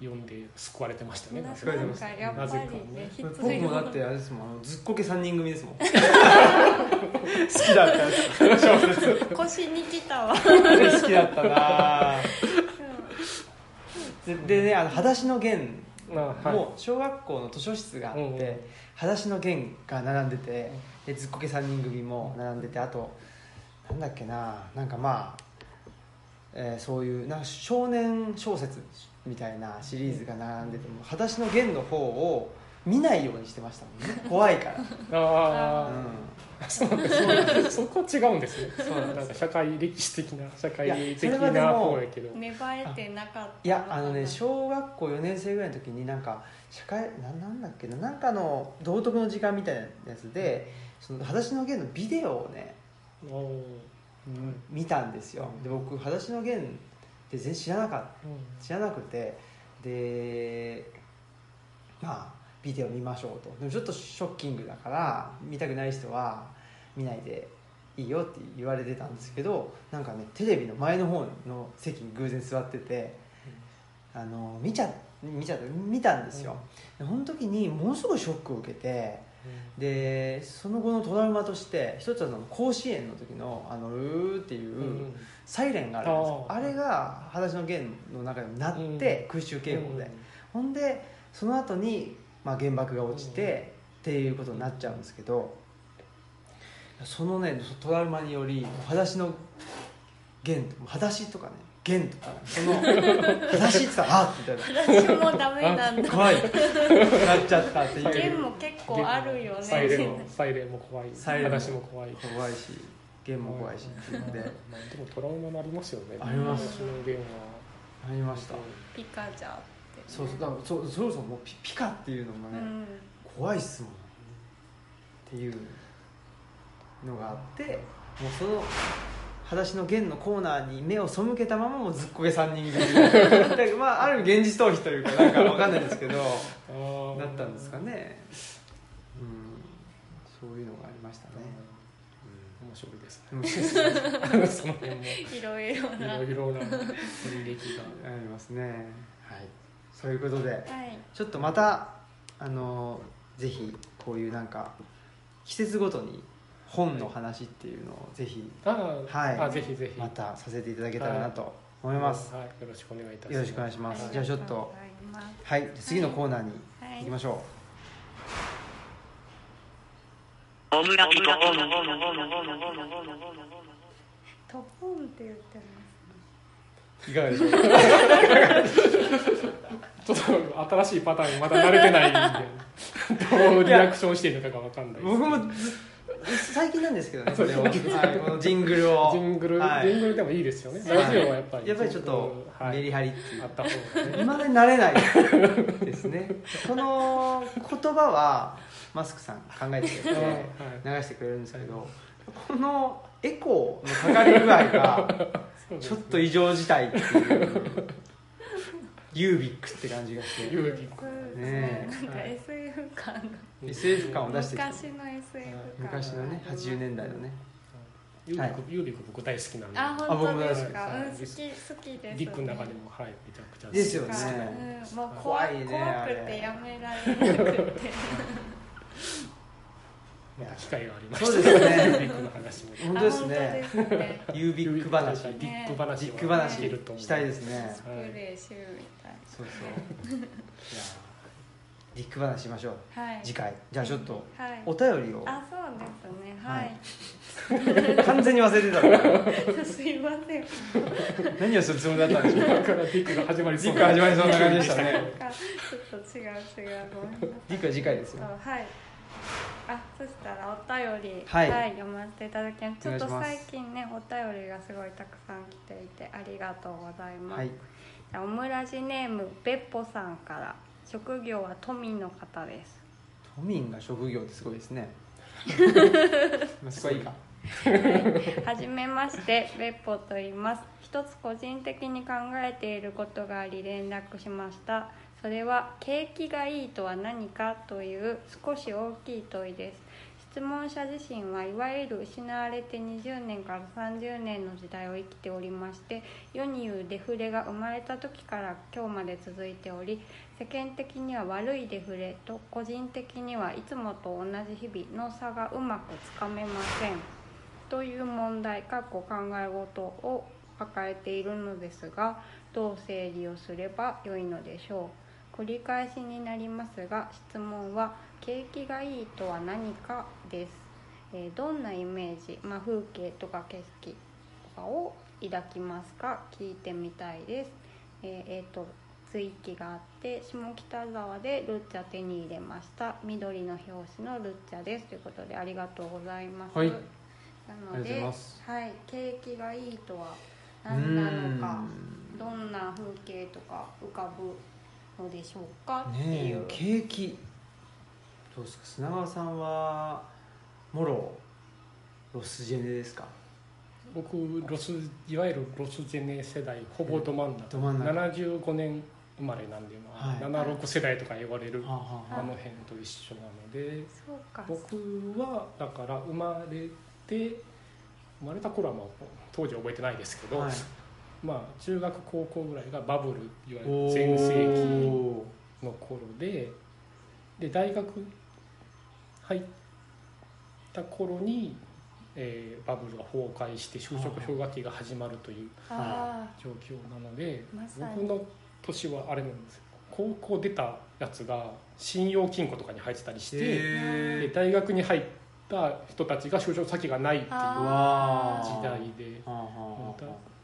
読んで救われてましたね。なん救われてまかやっぱりね必僕要もだってあれですもん。ずっこけ3人組ですもん。好きだった腰に来たわ。好きだったなででねあの「裸足の弦」も小学校の図書室があって、うんうん。裸足の弦が並んでてでずっこけ3人組も並んでてあとなんだっけななんかまあ、えーそういうなんか少年小説みたいなシリーズが並んでても裸足の弦の方を見ないようにしてましたもんね。怖いから、あうあ、そうそうそこ違うんですね。そうなんか社会歴史的な社会的な方やけど。芽生えてなかったん、い。やあのね小学校4年生ぐらいの時になんか社会ななんだっけななんかの道徳の時間みたいなやつでその裸足の弦のビデオをね見たんですよ。で僕裸足の弦って全然知らなかった知らなくて。でまあビデオ見ましょうと。でもちょっとショッキングだから見たくない人は見ないでいいよって言われてたんですけどなんかねテレビの前の方の席に偶然座っててあの見ちゃ見ちゃ見たんですよ、でその時にものすごいショックを受けてでその後のトラウマとして一つはその甲子園の時のあのうーっていう、うんサイレンがあるんですよ。あれが「裸足の弦」の中でも鳴って、空襲警報で、ほんでその後にまあ、原爆が落ちて、っていうことになっちゃうんですけどそのねトラウマにより「裸足の弦」「裸足」とかね「弦」とかその「裸足」って言ったら「あっ」みたいな。私もダメなんだ。怖い。なっちゃったっていう。弦も結構あるよね。サイレンもサイレンも怖い。サイレンも。怖い。怖いし弦も怖いしって言って。まあでもトラウマになりますよね。あります。ありました。ピカジャーってそうそうだからそうそろそろもうピピカっていうのもね、うん。怖いっすもん。っていうのがあってもうその「裸足の弦」のコーナーに目を背けたままもうずっこけ3人組。まあある意味現実逃避というかなんかわかんないですけど だったんですかね。うん。そういうのがありましたね。面白いですね。うん面白いですその辺もいろいろいな。ろいろな。履歴がありますね。はいそういうことで。はい。ちょっとまたあのぜひこういうなんか季節ごとに本の話っていうのをぜひはい。あぜひぜひ。またさせていただけたらなと思います、はい、よろしくお願いいたします。よろしくお願いします。あじゃあちょっとはい。次のコーナーにはい。行きましょオムラジと本トポンって言ってういかがでしょう？か ちょっと新しいパターンにまだ慣れてないんでどうリアクションしていいのかが分かんないです。僕もず最近なんですけどねあ それを、はい、このジングルを。ジングル、はい。ジングルでもいいですよね。はい。ラジオはやっぱりやっぱりちょっとはい。メリハリっていう。あった方がね。いまだに慣れないですね。この言葉はマスクさん考えてくれて はい。流してくれるんですけどこのエコーのかかり具合がちょっと異常事態っていう。ユービックって感じがして。ユービック。ねなんか SF 感が SF 感を出してきて昔の SF 感。昔のね80年代のね。ユービック、ユービック僕大好きなんで。あ僕本当も大好きです。かうん好き好きです。リックの中でもはいめちゃくちゃ好き。ですよね。うん、もう怖怖いね怖あれくてやめられなくて 機会がありまそうしたですね。ユービックの話も本当ですね。あ本当ですね。ユービック話。ディック話ビッグ話したいですね。スプレーシューみたいそうそう。いやビッグ話しましょう。はい。次回。じゃあちょっとはい。お便りを。あそうですね。はい、完全に忘れてたすいません。何をするつもりだったんでしょう。だからディックが始まりそうディック始まりそうな感じでしたね。ちょっと違う違う。ごめんなさい。ディックは次回ですよ。そうはいあそしたらお便りはい。読ませていただきます。ちょっと最近ねお便りがすごいたくさん来ていてありがとうございます、はい。オムラジネームべっぽさんから職業は都民の方です。都民が職業ってすごいですね。まあそこはいいか？はじめまして別歩と言います。一つ個人的に考えていることがあり連絡しましたそれは景気がいいとは何かという少し大きい問いです。質問者自身はいわゆる失われて20年から30年の時代を生きておりまして世に言うデフレが生まれた時から今日まで続いており世間的には悪いデフレと個人的にはいつもと同じ日々の差がうまくつかめません。という問題かっこ考え事を抱えているのですがどう整理をすればよいのでしょう。繰り返しになりますが質問は「景気がいいとは何か?」です、えーどんなイメージ、まあ、風景とか景色とかを抱きますか？聞いてみたいです。えーえーと追記があって下北沢でルッチャ手に入れました。緑の表紙のルッチャです。ということでありがとうございます、はい。なのではい、景気がいいとは何なのかどんな風景とか浮かぶのでしょうかってねいう、え景気どうですか？砂川さんはもろロスジェネですか？僕ロスいわゆるロスジェネ世代ほぼど真ん中ど真ん中75年生まれなんで、まあはい。76世代とか言われるはあの辺と一緒なので。僕はだから生まれて生まれた頃はまあ当時は覚えてないですけど、はいまあ中学高校ぐらいがバブルいわゆる全盛期の頃でで大学入った頃に、えーバブルが崩壊して就職氷河期が始まるというあ状況なので僕の年はあれなんですよ。高校出たやつが信用金庫とかに入ってたりして、で大学に入った人たちが就職先がないっていうあ時代で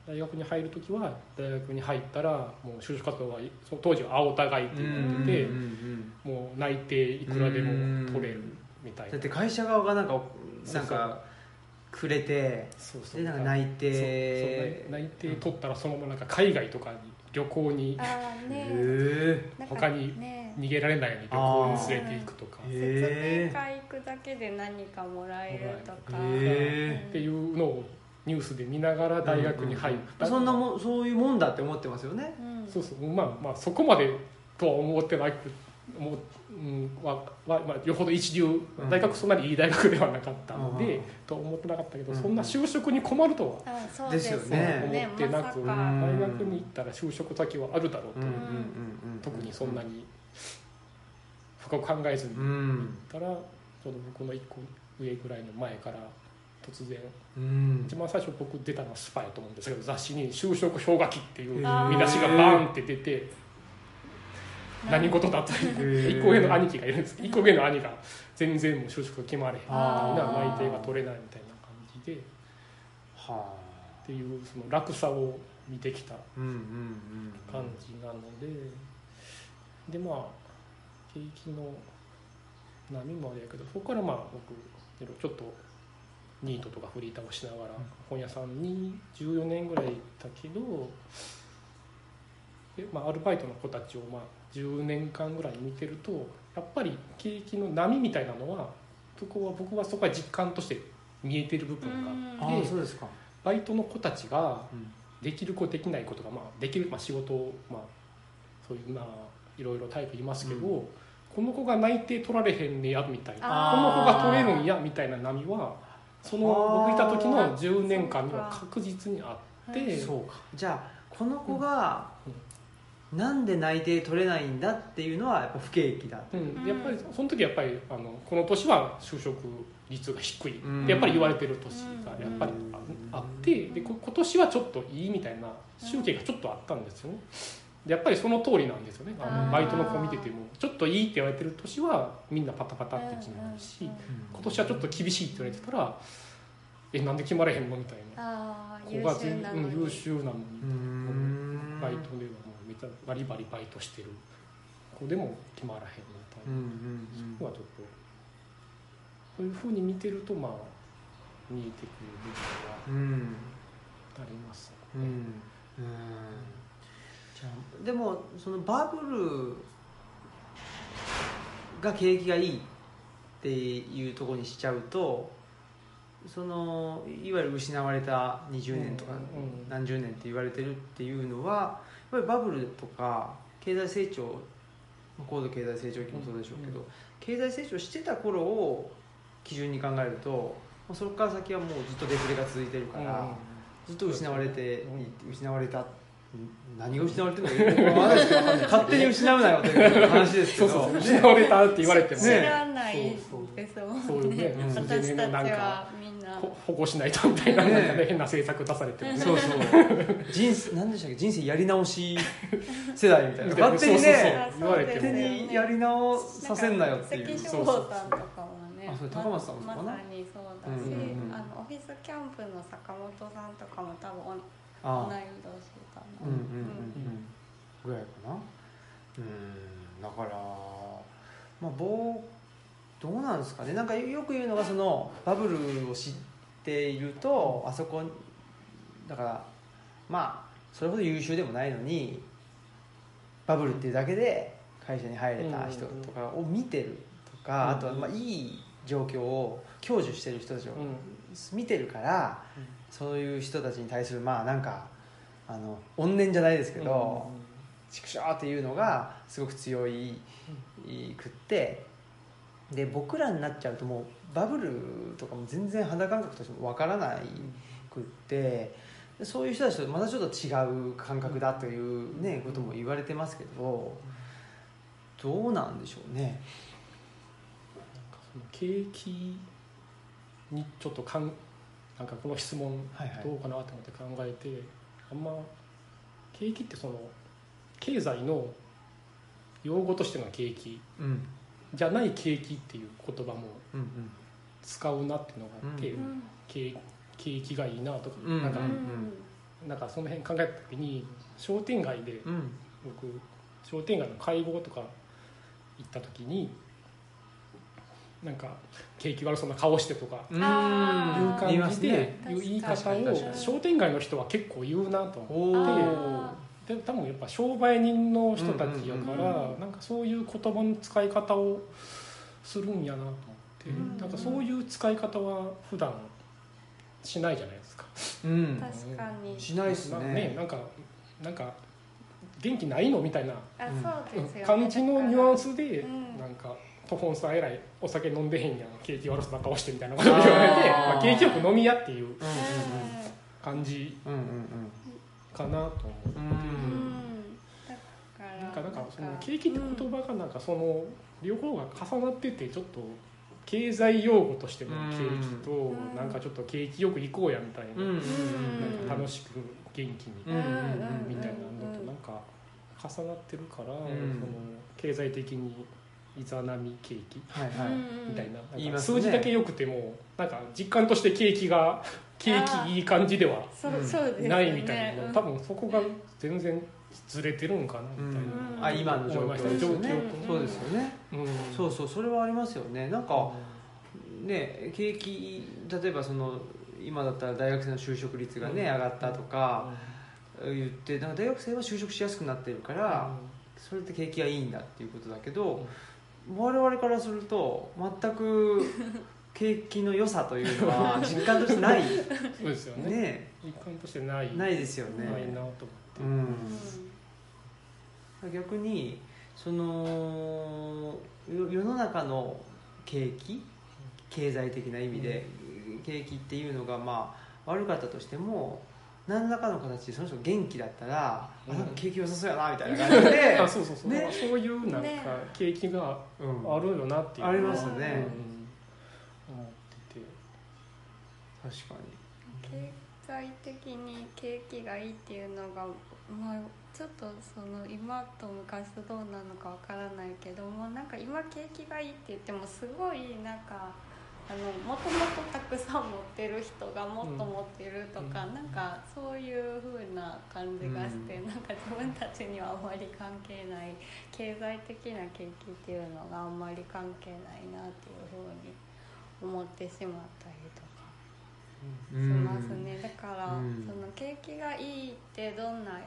大学に入る時は大学に入ったらもう就職活動は当時は青互いってあ言っててうんうんうんもう内定いくらでも取れるみたいな。だって会社側がなんかなんかくれてそうそう。でなんか内定。内内定取ったらそのままなんか海外とかに旅行にね。他にね逃げられないように旅行に連れていくとか。へ説明会行くだけで何かもらえるとか。へっていうのをニュースで見ながら大学に入った、そんなもんそういうもんだって思ってますよね。うん。そうそう。まあまあそこまでとは思ってなくもう、うんははまあ、よほど一流うん大学そんなにいい大学ではなかったので、うんとは思ってなかったけど、うんそんな就職に困るとはあそうですよですよねね思ってなく、大学に行ったら就職先はあるだろうと、うんうんうんうん特にそん。なに深く考えずに行っうん。たら、ちょうど僕の一個上ぐらいの前から突然。うん。一番最初僕出たのはスパイと思うんですけど雑誌に「就職氷河期」っていう見出しがバーンって出て何事だと。いう一個上の兄貴がいるんです一個上の兄が全然もう就職が決まれへん。みたいあーな内定が取れないみたいな感じで。っはあ。ていうその落差を見てきたうんうんうん感じなので。でまあ景気の波もあれやけどそこからまあ僕いろいろちょっとニートとかフリーターをしながら本屋さんに14年ぐらいいたけどで、まあ、アルバイトの子たちをまあ10年間ぐらい見てるとやっぱり景気の波みたいなのはそこは僕はそこは実感として見えてる部分があであそうですか。バイトの子たちがうん。できる子できないことが、まあ、できる、まあ、仕事を、まあ、そういうまあいろいろタイプいますけど、うこの子が内定取られへんねやみたいな。あこーの子が取れるんやみたいな波はその僕いた時の10年間には確実にあってはいそうか。じゃあこの子がなんで内定取れないんだっていうのはやっぱ不景気だう。ん、やっぱりその時やっぱりあのこの年は就職率が低いやっぱり言われてる年がやっぱりああってでこ今年はちょっといいみたいな集計がちょっとあったんですよね。でやっぱりその通りなんですよね。あのバイトの子見ててもちょっといいって言われてる年はみんなパタパタって決まるし今年はちょっと厳しいって言われてたらえなんで決まれへんのみたいな。子が全うん優に秀なのに。バイトではもうめっちゃバリバリバイトしてる。子でも決まらへんみたいな。うんうんのはちょっとそういうふうに見てるとまあ見えてくる部分はありますうん。うんでもそのバブルが景気がいいっていうところにしちゃうとそのいわゆる失われた20年とかうん何十年って言われてるっていうのはやっぱりバブルとか経済成長まあ高度経済成長期もそうでしょうけど、うん経済成長してた頃を基準に考えるとそこから先はもうずっとデフレが続いてるから、ずっと失われて、失われた何が失われてるのか勝手に失うなよという話ですけど。そうそう失われたって言われても知ねらないですもんね。私たち然のな。んかはみんなほ保護しないとみたいな変な政策出されてもね。そうそう。人生何でしたっけ？人生やり直し世代みたいな。勝手にね言われて勝手にやり直させんなよっていう。関翔さんとかもねあそれ高松さんまさにそうだし、うんうんうんあのオフィスキャンプの坂本さんとかも多分あ。同い年うんうんうんうんぐらいかなうんだからまあ僕どうなんですかねなんかよく言うのがそのバブルを知っているとあそこだからまあそれほど優秀でもないのにバブルっていうだけで会社に入れた人とかを見てるとか、あとはまあいい状況を享受してる人たちを見てるから、そういう人たちに対するまあなんかあの怨念じゃないですけど「畜生!」っていうのがすごく強いくってで僕らになっちゃうともうバブルとかも全然肌感覚としてもわからないくってでそういう人たちとまたちょっと違う感覚だというねことも言われてますけどどうなんでしょうね。なんかその景気にちょっとかんなんかこの質問はいはいどうかなと思って考えて、あんま景気ってその経済の用語としての景気うん。じゃない景気っていう言葉もうん使うなっていうのがあって、うん景景気がいいなとか、うんなんか、うんなんかその辺考えた時に商店街で僕商店街の会合とか行った時になんか景気悪そうな顔してとかいう感じでねいう言い方をに。商店街の人は結構言うなと思ってで多分やっぱ商売人の人たちやからなんかそういう言葉の使い方をするんやなと思ってうん。なんかそういう使い方は普段しないじゃないですか。うん。確かに。しないですなねなんかなんか元気ないのみたいな感じのニュアンススでうん。なんか「トホンさんえらいお酒飲んでへんやん。景気悪そうな顔して」みたいなことを言われてまあ、景気よく飲み屋っていううん感じかなと思う。うんうんうん。だからなんかなん。かその景気って言葉がなんかその両方が重なっててちょっと経済用語としての景気とうんなんかちょっと景気よく行こうやみたいななんか楽しく元気にみたいなのとなんか重なってるからそのん経済的にいざなみ景気はいはい。みたいな。数字だけ良くてもなんか実感として景気が景気いい感じではないみたいな。うん。多分そこが全然ずれてるんかなうみたいん。な。あ今の状況ですよね。状況とそうですよね。うん。そうそうそれはありますよね。なんかね景気例えばその今だったら大学生の就職率がね上がったとか言ってなんか大学生は就職しやすくなってるからそれって景気がいいんだっていうことだけど我々からすると全く景気の良さというのは 実感としてない。そうですよね。ね。一貫としてない。ないですよね。ないなと思って。うん。逆にそのよ世の中の景気経済的な意味で、景気っていうのがまあ悪かったとしても何らかの形でその人が元気だったら、うん。あなんか景気良さそうやなみたいな感じで あそうそうそう、ね。そういうなんかね景気がうんあるよな。っていうありますね。うん。思ってて。確か経済的に景気がいいっていうのが、まあ、ちょっとその今と昔とどうなのかわからないけどもなんか今景気がいいって言ってもすごいなんかあのもともとたくさん持ってる人がもっと持ってるとか、うん。なんかそういう風な感じがして、うん。なんか自分たちにはあまり関係ない経済的な景気っていうのがあんまり関係ないなっていう風に思ってしまったりとか。にしますね、だから、うん。その景気がいいってどんな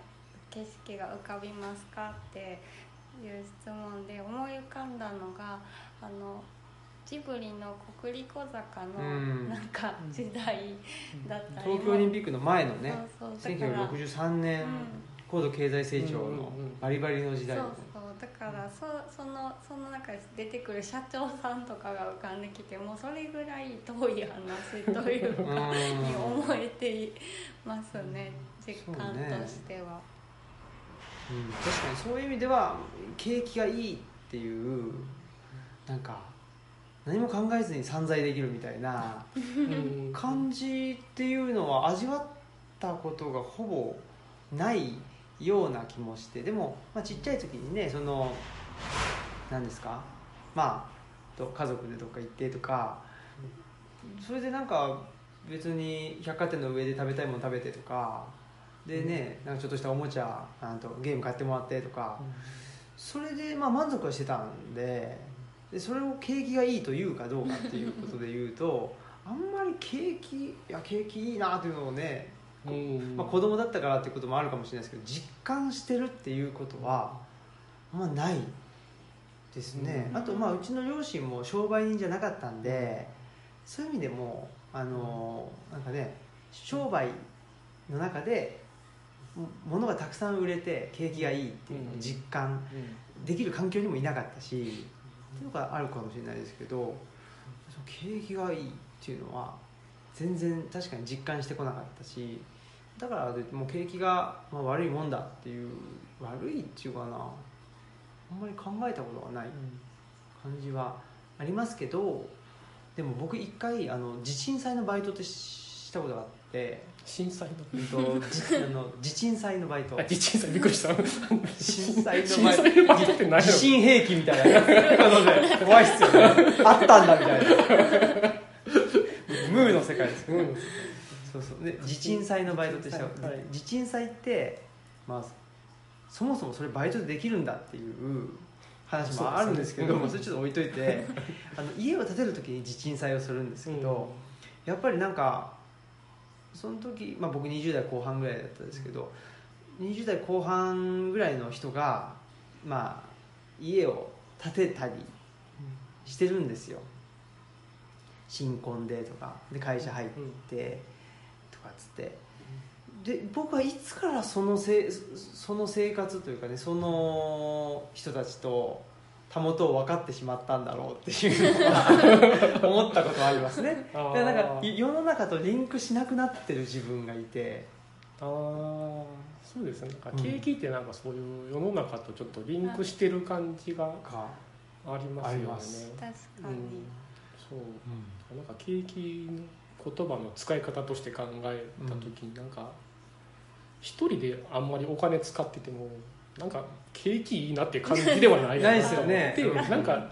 景色が浮かびますかっていう質問で思い浮かんだのがあのジブリの国立小坂のうん。なんか時代だったりも。東京オリンピックの前のねそうそう。だから1963年うん高度経済成長のうんうんうん。バリバリの時代。そうそう。だからそそのその中で出てくる社長さんとかが浮かんできてもそれぐらい遠い話といううかん。に思えていますね。実感としては。うん。確かにそういう意味では景気がいいっていうなんか何も考えずに散財できるみたいなうん。感じっていうのは味わったことがほぼないような気もしてでも、まあ、ちっちゃい時にねその何ですか？まあと家族でどっか行ってとかそれでなんか別に百貨店の上で食べたいもの食べてとかでねなんかちょっとしたおもちゃあとゲーム買ってもらってとかそれでまあ満足はしてたんででそれを景気がいいというかどうかっていうことで言うと あんまり景気いや景気いいなというのをね、うんまあ、子供だったからっていうこともあるかもしれないですけど実感してるっていうことはあんまないですね、うんあとまあうちの両親も商売人じゃなかったんでそういう意味でもあのなんかね商売の中でも物がたくさん売れて景気がいいっていうのを実感できる環境にもいなかったし、っていうのがあるかもしれないですけど景気がいいっていうのは全然確かに実感してこなかったしだからもう景気が悪いもんだっていう悪いっていうかなあんまり考えたことがない感じはありますけどでも僕一回あの地震災のバイトってしたことがあって、震災のうんとじあの地震災のバイト。あ地震災びっくりした震災の震バイト。災のバイトって何やろ？地震兵器みたいな。怖いっすよね。あったんだみたいな。ムーの世界です。ようんそうそう。で地震災のバイトってした地震災はい。地震災ってまあそもそもそれバイトでできるんだっていう話もあるんですけどそうですね。それちょっと置いといてあの家を建てる時に地震災をするんですけど、やっぱりなんかその時、まあ、僕20代後半ぐらいだったんですけど20代後半ぐらいの人が、まあ、家を建てたりしてるんですよ。新婚でとかで会社入ってとかっつって。で僕はいつからそのせその生活というかねその人たちとたもとを分かってしまったんだろうっていうのは思ったことはありますね。あー。でなんか世の中とリンクしなくなってる自分がいて。ああそうですね。なんかうん。景気ってなんかそういう世の中とちょっとリンクしてる感じがか、ありますよね。確かに、そう。なんか景気の言葉の使い方として考えた時になんか一人であんまりお金使っててもなんか景気いいなって感じではない ないですよね。なんか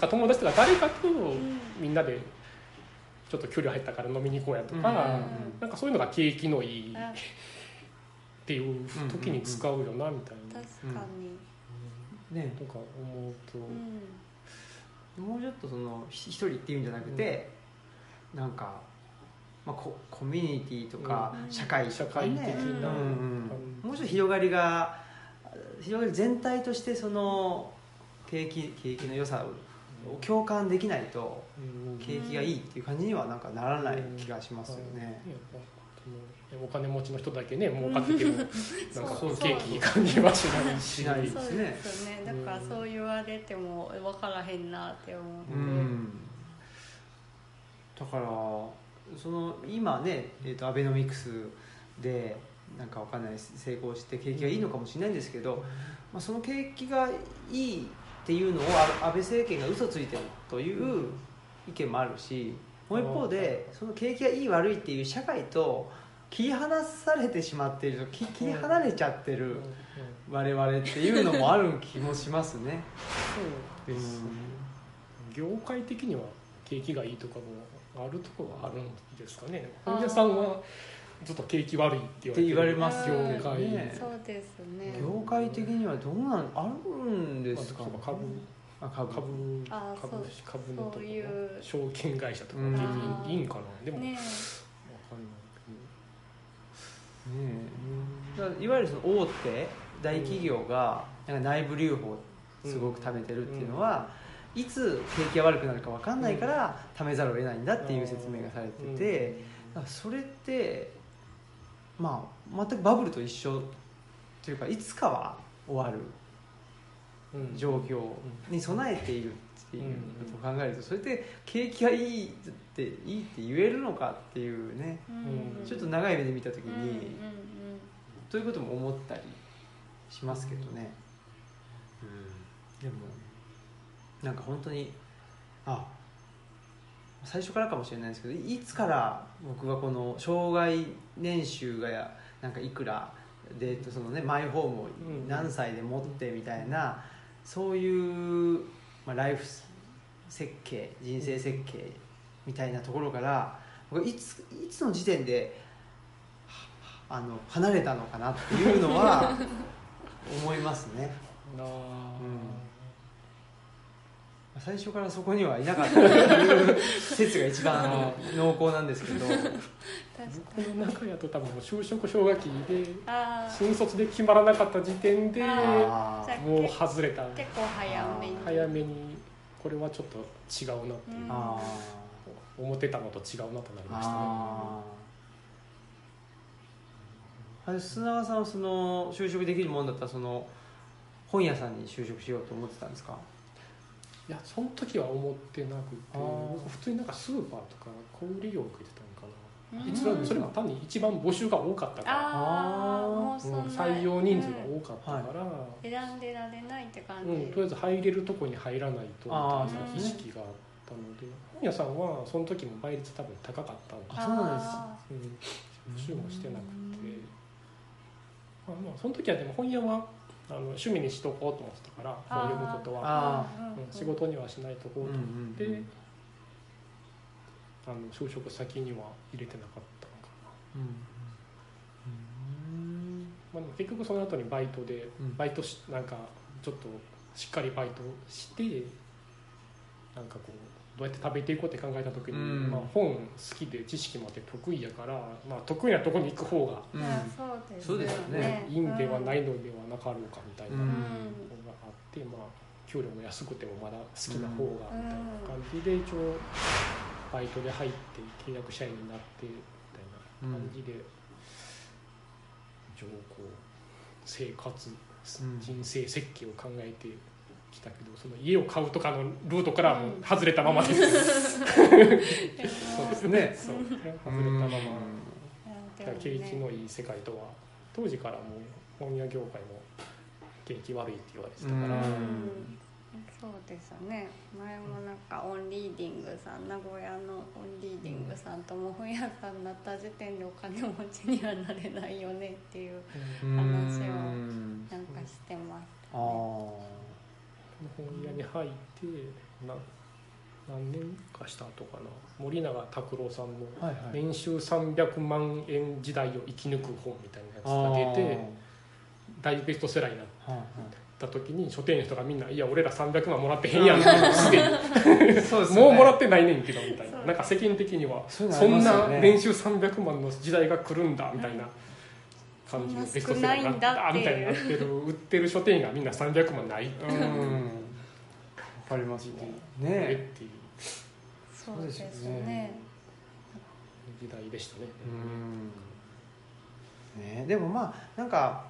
か友達とか誰かとんみんなでちょっと距離入ったから飲みに行こうやとか、うん。なんかそういうのが景気のいいっあていう時に使うよなみたいな、確かに、ねとか思うと、うん。もうちょっとそのひ一人っていうんじゃなくて、なんか、まあ、ココミュニティとか、うん。社会と社か、ね、会的な、うん。うん。もうちょっと広がりが広がり全体としてその景気景気の良さを共感できないとうん景気がいいっていう感じにはなんかならない気がしますよね。お金持ちの人だけね儲かっててもなんかそう。景気いい感じはしない。ししないですねね。だからそう言われても分からへんなって思って、うん。だからその今ね、えー、とアベノミクスでなんかわかんない成功して景気がいいのかもしれないんですけど、まあ、その景気がいいっていうのをあ安倍政権が嘘ついてるという意見もあるしもう一方でその景気がいい悪いっていう社会と切り離されてしまっているき切り離れちゃってる我々っていうのもある気もしますね。そうです。ね業界的には景気がいいとかもあるところはあるんですかね。本屋さんはずっと景気悪いって言われる。ますよ。うん。業界ね。そうですね。業界的にはどうなんあるんでまあすか、そうか株。あ株。株。株株のとこそういう。証券会社とか。いいんかな。でも、ねわかんないいわゆるその大手大企業がなんか内部留保をすごく貯めてるっていうのは、いつ景気が悪くなるか分かんないから貯めざるを得ないんだっていう説明がされてて、それってまあ全くバブルと一緒というかいつかは終わる状況に備えているっていうことを考えるとそれって景気がいいっていいって言えるのかっていうね。うん。ちょっと長い目で見た時うんうん。うんにということも思ったりしますけどね、うん、でもなんか本当にあ最初からかもしれないですけどいつから僕がこの障害年収がやなんかいくらでそのねマイホームを何歳で持ってみたいなそういう、まあ、ライフ設計人生設計みたいなところから僕いついつの時点であの離れたのかなっていうのは思いますね。最初からそこにはいなかったっていう説が一番濃厚なんですけど。僕の中やと多分もう就職氷河期で新卒で決まらなかった時点でもう外れた。結構早めに。早めにこれはちょっと違うなっていう。思ってたのと違うなとなりーましたね。砂川さんはその就職できるもんだったらその本屋さんに就職しようと思ってたんですか？いやその時は思ってなくて普通になんかスーパーとか小売業受けてたのかな。うん。いつはそれも単に一番募集が多かったから。採用人数が多かったから、選んでられないって感じ、うん、とりあえず入れるとこに入らないと意識があったので。本屋さんはその時も倍率多分高かったそうなんですあうん、募集もしてなくて、まあ、まあその時はでも本屋はあの趣味にしとこうと思ってたからもう読むことは、うんうんうん。仕事にはしないとこうと思って、うんうんうんあの就職先には入れてなかったのかな、うん。まあ、でも結局その後にバイトで、うん。バイトしなんかちょっとしっかりバイトしてなんかこうどうやって食べていこうって考えた時に、うん。まあ、本好きで知識もあって得意やから、まあ、得意なとこに行く方がうん。そうですそうですよね。いいんではないのではなかろうかみたいなうのがんあって、まあ、給料も安くてもまだ好きな方がみたいな感じで一応バイトで入って契約社員になってみたいな感じで一応こう生活うん。人生設計を考えてきたけどその家を買うとかのルートからはもう外れたままです、そうですね。そう。外れたまま。景気のいい世界とは当時からもう本屋業界も景気悪いって言われてたから、うん。うんそうですね前もなんかオンリーディングさん名古屋のオンリーディングさんとも本屋さんになった時点でお金持ちにはなれないよねっていううん話をうんなんかしてます、あー本屋に入ってな何年かした後かな。森永拓郎さんの年収300万円時代を生き抜く本みたいなやつが出て大ベストセラーになった時に書店員の人がみんな「いや俺ら300万もらってへんやん」すでにはいそうですもうもらってないねんけどみたいな。なんか世間的にはそんな年収300万の時代が来るんだみたいな感じのベストセラーになったみたいになってる売ってる書店員がみんな300万ないうんわかりますねえねっていうそうですね時代でしたねうんねでもまあなんか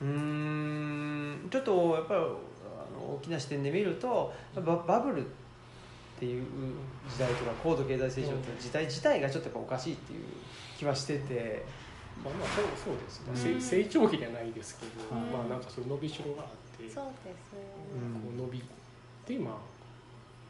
うーんちょっとやっぱりあの大きな視点で見るとババブルっていう時代とか高度経済成長って時代自体がちょっとおかしいっていう気はしててまあまあそうそうですね、うん。せ成長期じゃないですけど、うんまあなんかそういう伸びしろがあってそうですようんこう伸びて、まあ、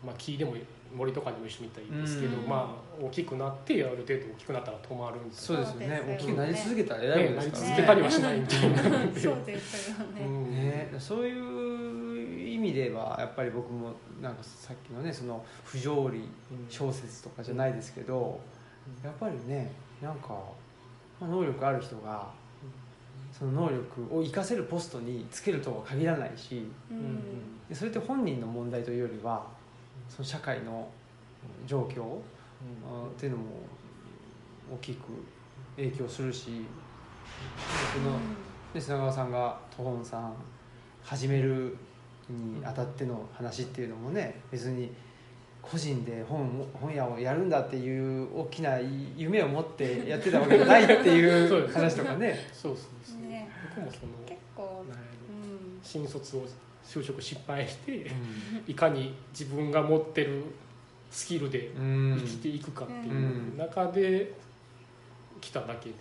まあ木でも森とかにも一緒にいたらいいですけど、うん。まあ大ききくなってある程度大きくなったら止まるみたいそうですよね。そうですよね。大きくなり続けたら偉いな、ね、なりもんですからね。続けたりはしないみたいな。そうですよね、うん。ね、そういう意味ではやっぱり僕もなんかさっきのねその不条理小説とかじゃないですけどやっぱりねなんか、まあ、能力ある人がその能力を活かせるポストにつけるとは限らないしうん。でそれって本人の問題というよりはその社会の状況あっていうのも大きく影響するしそので砂川さんがトホンさん始めるに当たっての話っていうのもね別に個人で本本屋をやるんだっていう大きな夢を持ってやってたわけじゃないってい そうですう話とかね。そうそうそう、ね。僕もその結構新卒を就職失敗していかに自分が持ってるスキルでうん。生きていくかっていううん。中で来ただけで、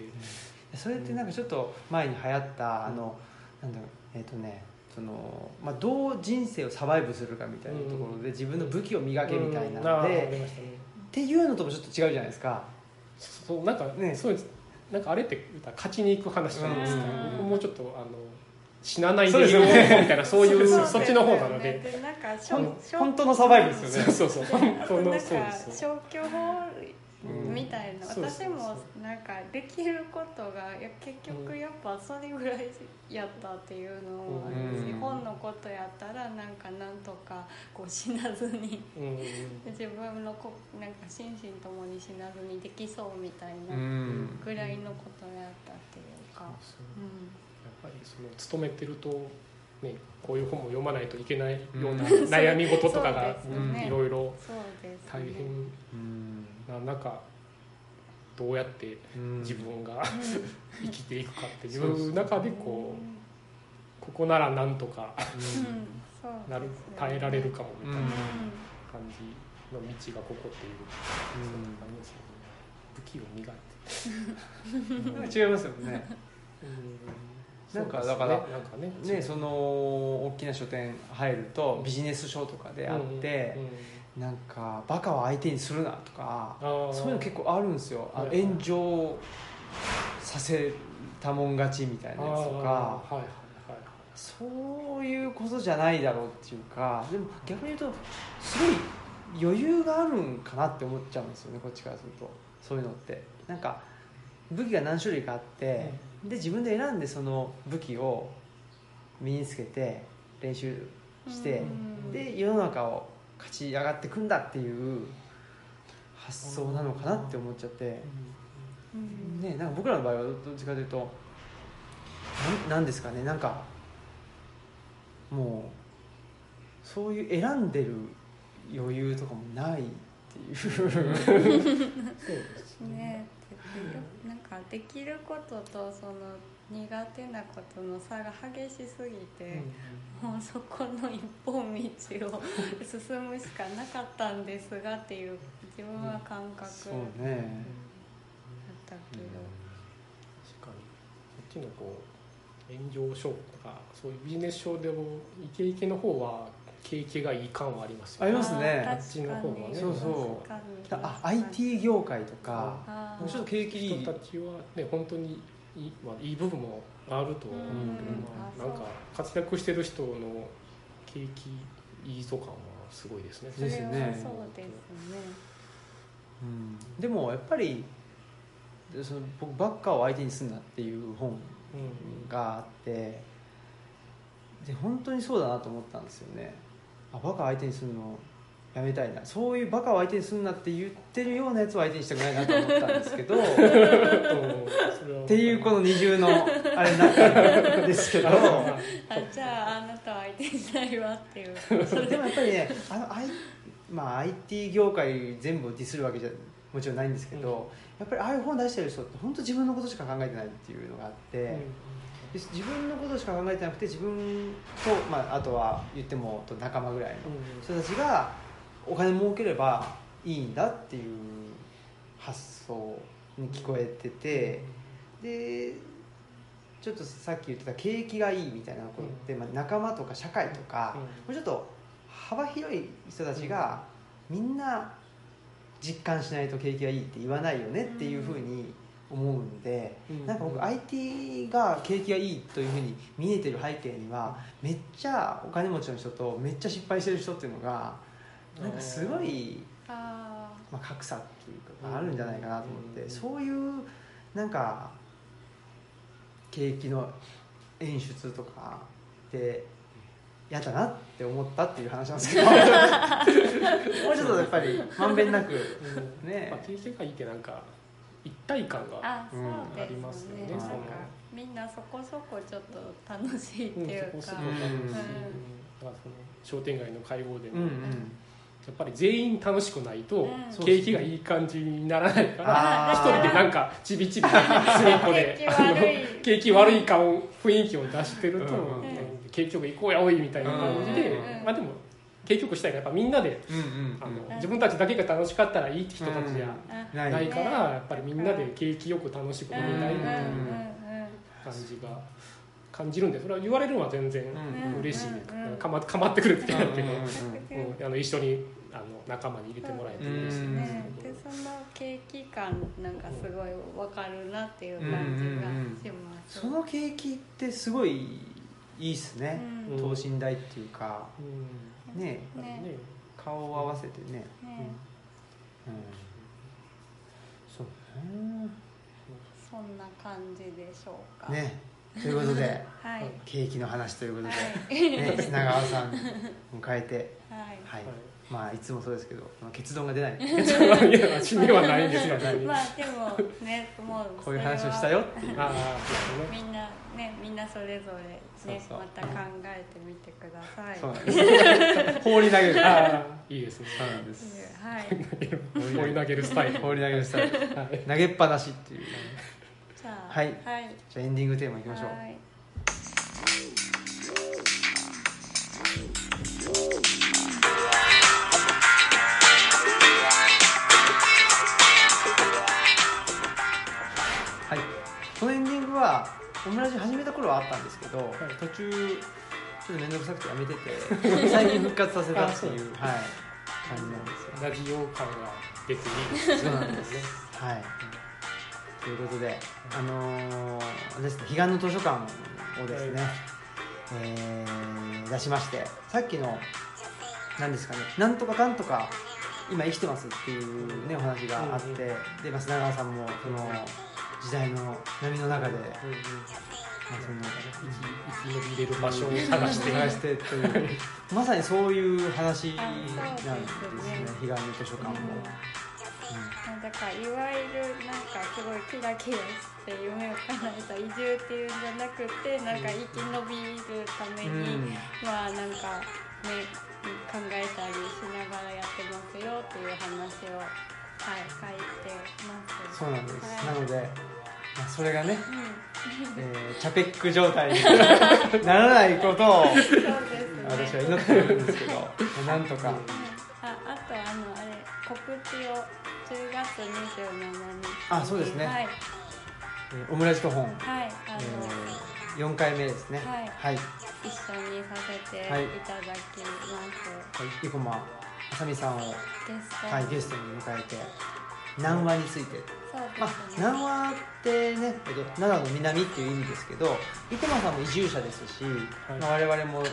それってなんかちょっと前に流行ったあのなんだろうえっ、とねそのまあ、どう人生をサバイブするかみたいなところで自分の武器を磨けみたいなので、りました。ねっていうのともちょっと違うじゃないですか。そうなんかね。そうです。なんかあれって言ったら勝ちに行く話じゃないですか、うん。僕もうちょっとあの死なないそうでいよね。みたいなそういうそうそっちの方なので。本当のサバイブですよね。そうそうそう。そうですか消去法うんみたいな、私もなんかできることがいや結局やっぱそれぐらいやったっていうのもあ本のことやったらなんかなんとかこう死なずにうん。自分のこなんか心身ともに死なずにできそうみたいなうん。ぐらいのことをやったっていうか、やっぱりその勤めてると、ね、こういう本も読まないといけないようなうん。悩み事とかが いろいろ大変うんな中どうやってうん。自分が 生きていくかっていそう中でこうここならなんとかなる耐えられるかもみたいなうん。感じの道がここっていう。そういうのがありますよね。武器を磨いて。う ん違いますよね。なんかだからねなんかね。ねその大きな書店入るとビジネス書とかであって、なんかバカを相手にするなとかそういうの結構あるんですよ。はいはい。炎上させたもん勝ちみたいなやつとか。はいはいそういうことじゃないだろうっていうかでも逆に言うとすごい余裕があるんかなって思っちゃうんですよねこっちからすると。そういうのって。なんか武器が何種類かあって、で自分で選んでその武器を身につけて練習して、うん。で世の中を勝ち上がってくんだっていう発想なのかなって思っちゃって、うん。ね、なんか僕らの場合はどっちかというとなんなんですかねなんかもうそういう選んでる余裕とかもないっていう。そうですねでなんかできることとその苦手なことの差が激しすぎて、もうそこの一本道を進むしかなかったんですがっていう自分は感覚だっそうね。たけど、確かに。こっちのこう炎上書とかそういうビジネス書でもイケイケの方は景気がいい感はありますよありますね。あっちの方はね。そうそう。あ IT 業界とかちょっと景気いい人たちはね本当にいい,、まあ、いい部分もあると思うけど、なんか活躍してる人の景気いいぞ感はすごいですね。それはですね。そうですね。うん。でもやっぱりでその僕バッカーを相手にすんなっていう本うんがあってで本当にそうだなと思ったんですよね。あバカ相手にするのやめたいな。そういうバカを相手にすんなって言ってるようなやつを相手にしたくないなと思ったんですけど っっていうこの二重のあれなんですけど。あじゃああなたは相手にしないわっていう。それでもやっぱりねあの、I まあ、IT 業界全部をディスるわけじゃもちろんないんですけど、やっぱりああいう本出してる人って本当自分のことしか考えてないっていうのがあって、で自分のことしか考えてなくて自分と、まあ、あとは言ってもと仲間ぐらいの人たちがお金儲ければいいんだっていう発想に聞こえててでちょっとさっき言ってた景気がいいみたいなことって、まあ、仲間とか社会とか、もうちょっと幅広い人たちがみんな実感しないと景気がいいって言わないよねっていうふうに思うんで、なんか僕 IT が景気がいいというふうに見えてる背景にはめっちゃお金持ちの人とめっちゃ失敗してる人っていうのがなんかすごい、あまあ、格差っていうかあるんじゃないかなと思って、うん。そういうなんか景気の演出とかって嫌だなって思ったっていう話なんですけど。もうちょっとやっぱりまんべんなくね。まあ、景気がいいってなんか一体感がーありでますすよねなんかねみんなそこそこちょっと楽しいっていうか、うんそこそこうん。楽しいその商店街の会合でも、うんうんやっぱり全員楽しくないと、うん。景気がいい感じにならないから一人でなんかちびちび隅っこで景気悪い。あの景気悪い顔雰囲気を出してると、うん。うん景気よく行こうやおいみたいな感じで、うん。まあでも景気よくしたいからやっぱみんなでうんうんあの、うん自分たちだけが楽しかったらいいって人たちじゃあないから、やっぱりみんなで景気よく楽しく飲みたいみたいなうん。うん。感じが感じるんでそれは言われるのは全然うん。嬉しい、うん。うん。かまかまってくるって言うけど、うんうんうんうん。あの一緒にあの仲間に入れてもらえて嬉しいうんです。ねけどでその景気感なんかすごいわかるなっていう感じがします、その景気ってすごいいいっすね、等身大っていうか。うん。ねやっぱりね。顔を合わせてね、ね。うん、そうね。そんな感じでしょうか。ねということではい。景気の話ということで、はい。ね、砂川さん迎えて、はい。はい。まあいつもそうですけどまあ結論が出ない。結論はいやうちにはないんですよない まあでもねもうこういう話をしたよっていう。みんなねみんなそれぞれねそうそう。また考えてみてください。そうなんです。放り投げる。ああいいですね。そうなんです。はい。放り投げるスタイル。放り投げるスタイル。はい。投げっぱなしっていうじゃあはい。はい。じゃあエンディングテーマいきましょう。はい。はい、このエンディングはオムラジ始めた頃はあったんですけど、途中ちょっと面倒くさくてやめてて 最近復活させたっていうはい、感じなんですよ。ラジオ感が出ていい。ですそうなんです。ねはいということであのーですね彼岸の図書館をですね、えー出しましてさっきの何ですかねなんとかかんとか今生きてますっていうねお話があって、で増永川さんもその時代の波の中で、まあ、その生き延びれる場所を探して探して。というまさにそういう話なんですね彼岸の図書館も、だからいわゆるなんかすごいキラキラして夢を叶えた移住っていうんじゃなくてなんか生き延びるためうん。に、まあなんかね考えたりしながらやってますよっていう話をはい書いてます。そうなんです、はい。なので、まあ、それがね、うん。えーチャペック状態に ならないことをね。私は祈ってるんですけど、まあなんとか、ああとあのあれ告知を10月27日。あそうですね。はい。えーオムライスと本、はいあの、えー、4回目ですね。はい。はい、一緒にさせていただきます、生駒あさみさんを、ゲスト。はい、ゲストに迎えて南和について。そうまあです、ね、南和ってね、えっと、奈良の南っていう意味ですけど生駒さんも移住者ですし、まあ、我々もね、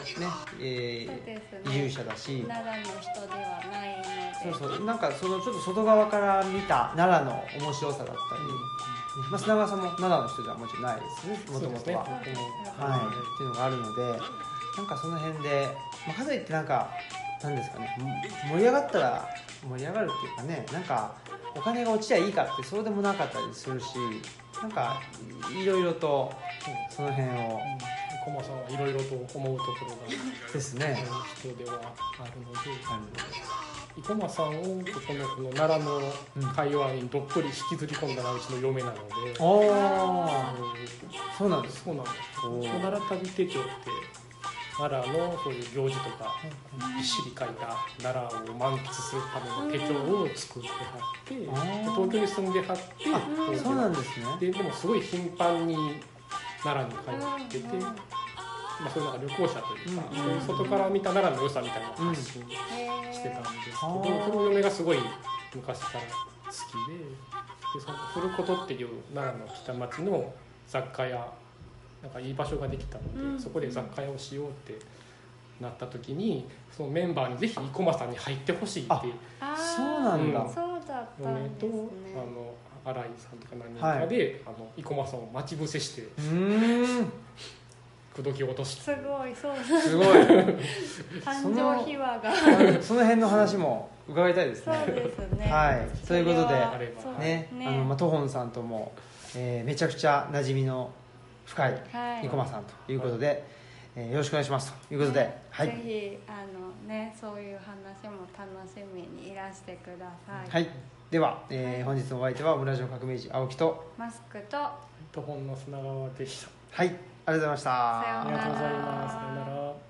えーね。移住者だし。奈良の人ではないそうそう。なんかそのちょっと外側から見た奈良の面白さだったり、まあ、砂川さんも奈良の人ではもちろんないですね。もともとは、ねはい、っていうのがあるのでなんかその辺で、まあ、かといってなんかなんですかね。も盛り上がったら盛り上がるっていうかね。なんかお金が落ちりゃいいかってそうでもなかったりするしなんかいろいろとその辺をコマさんはいろいろと思うところがですね。ある人ではあるので生駒さんをこのこの奈良の会話にどっぷり引きずり込んだのはうちの嫁なので、おあおのそうなんです。そうなんです。奈良旅手帳って奈良のそういう行事とかびっしり書いた奈良を満喫するための手帳を作ってはって東京に住んではってあこそうなんですね。ででもすごい頻繁に奈良に帰ってて、うんまあ、そういうのが旅行者というか、うん。そういう外から見た奈良の良さみたいな発信してたんですけど、あー。その嫁がすごい昔から好きででその古琴っていう奈良の北町の雑貨屋なんかいい場所ができたので、うん。そこで雑貨屋をしようってなった時にそのメンバーにぜひ生駒さんに入ってほしいってああーそうなんだ。そうだった嫁と、んですね。あの新井さんとか何人かで、あの生駒さんを待ち伏せしてうーん口説き落とし。すごいそうすごい。誕生秘話が。その辺の話も伺いたいですね。そうですね。はい。ということでねね。あのまあトホンさんとも、えー、めちゃくちゃ馴染みの深い生駒さんということで、はい、えー、よろしくお願いしますということで、ね。はい、ぜひあの、ね、そういう話も楽しみにいらしてください、はい、では、えー、はい、本日のお相手はオムラジオ革命児青木とマスクとトホンの砂川でした。はい。りがとうございました。ありがとうございます。さよなら。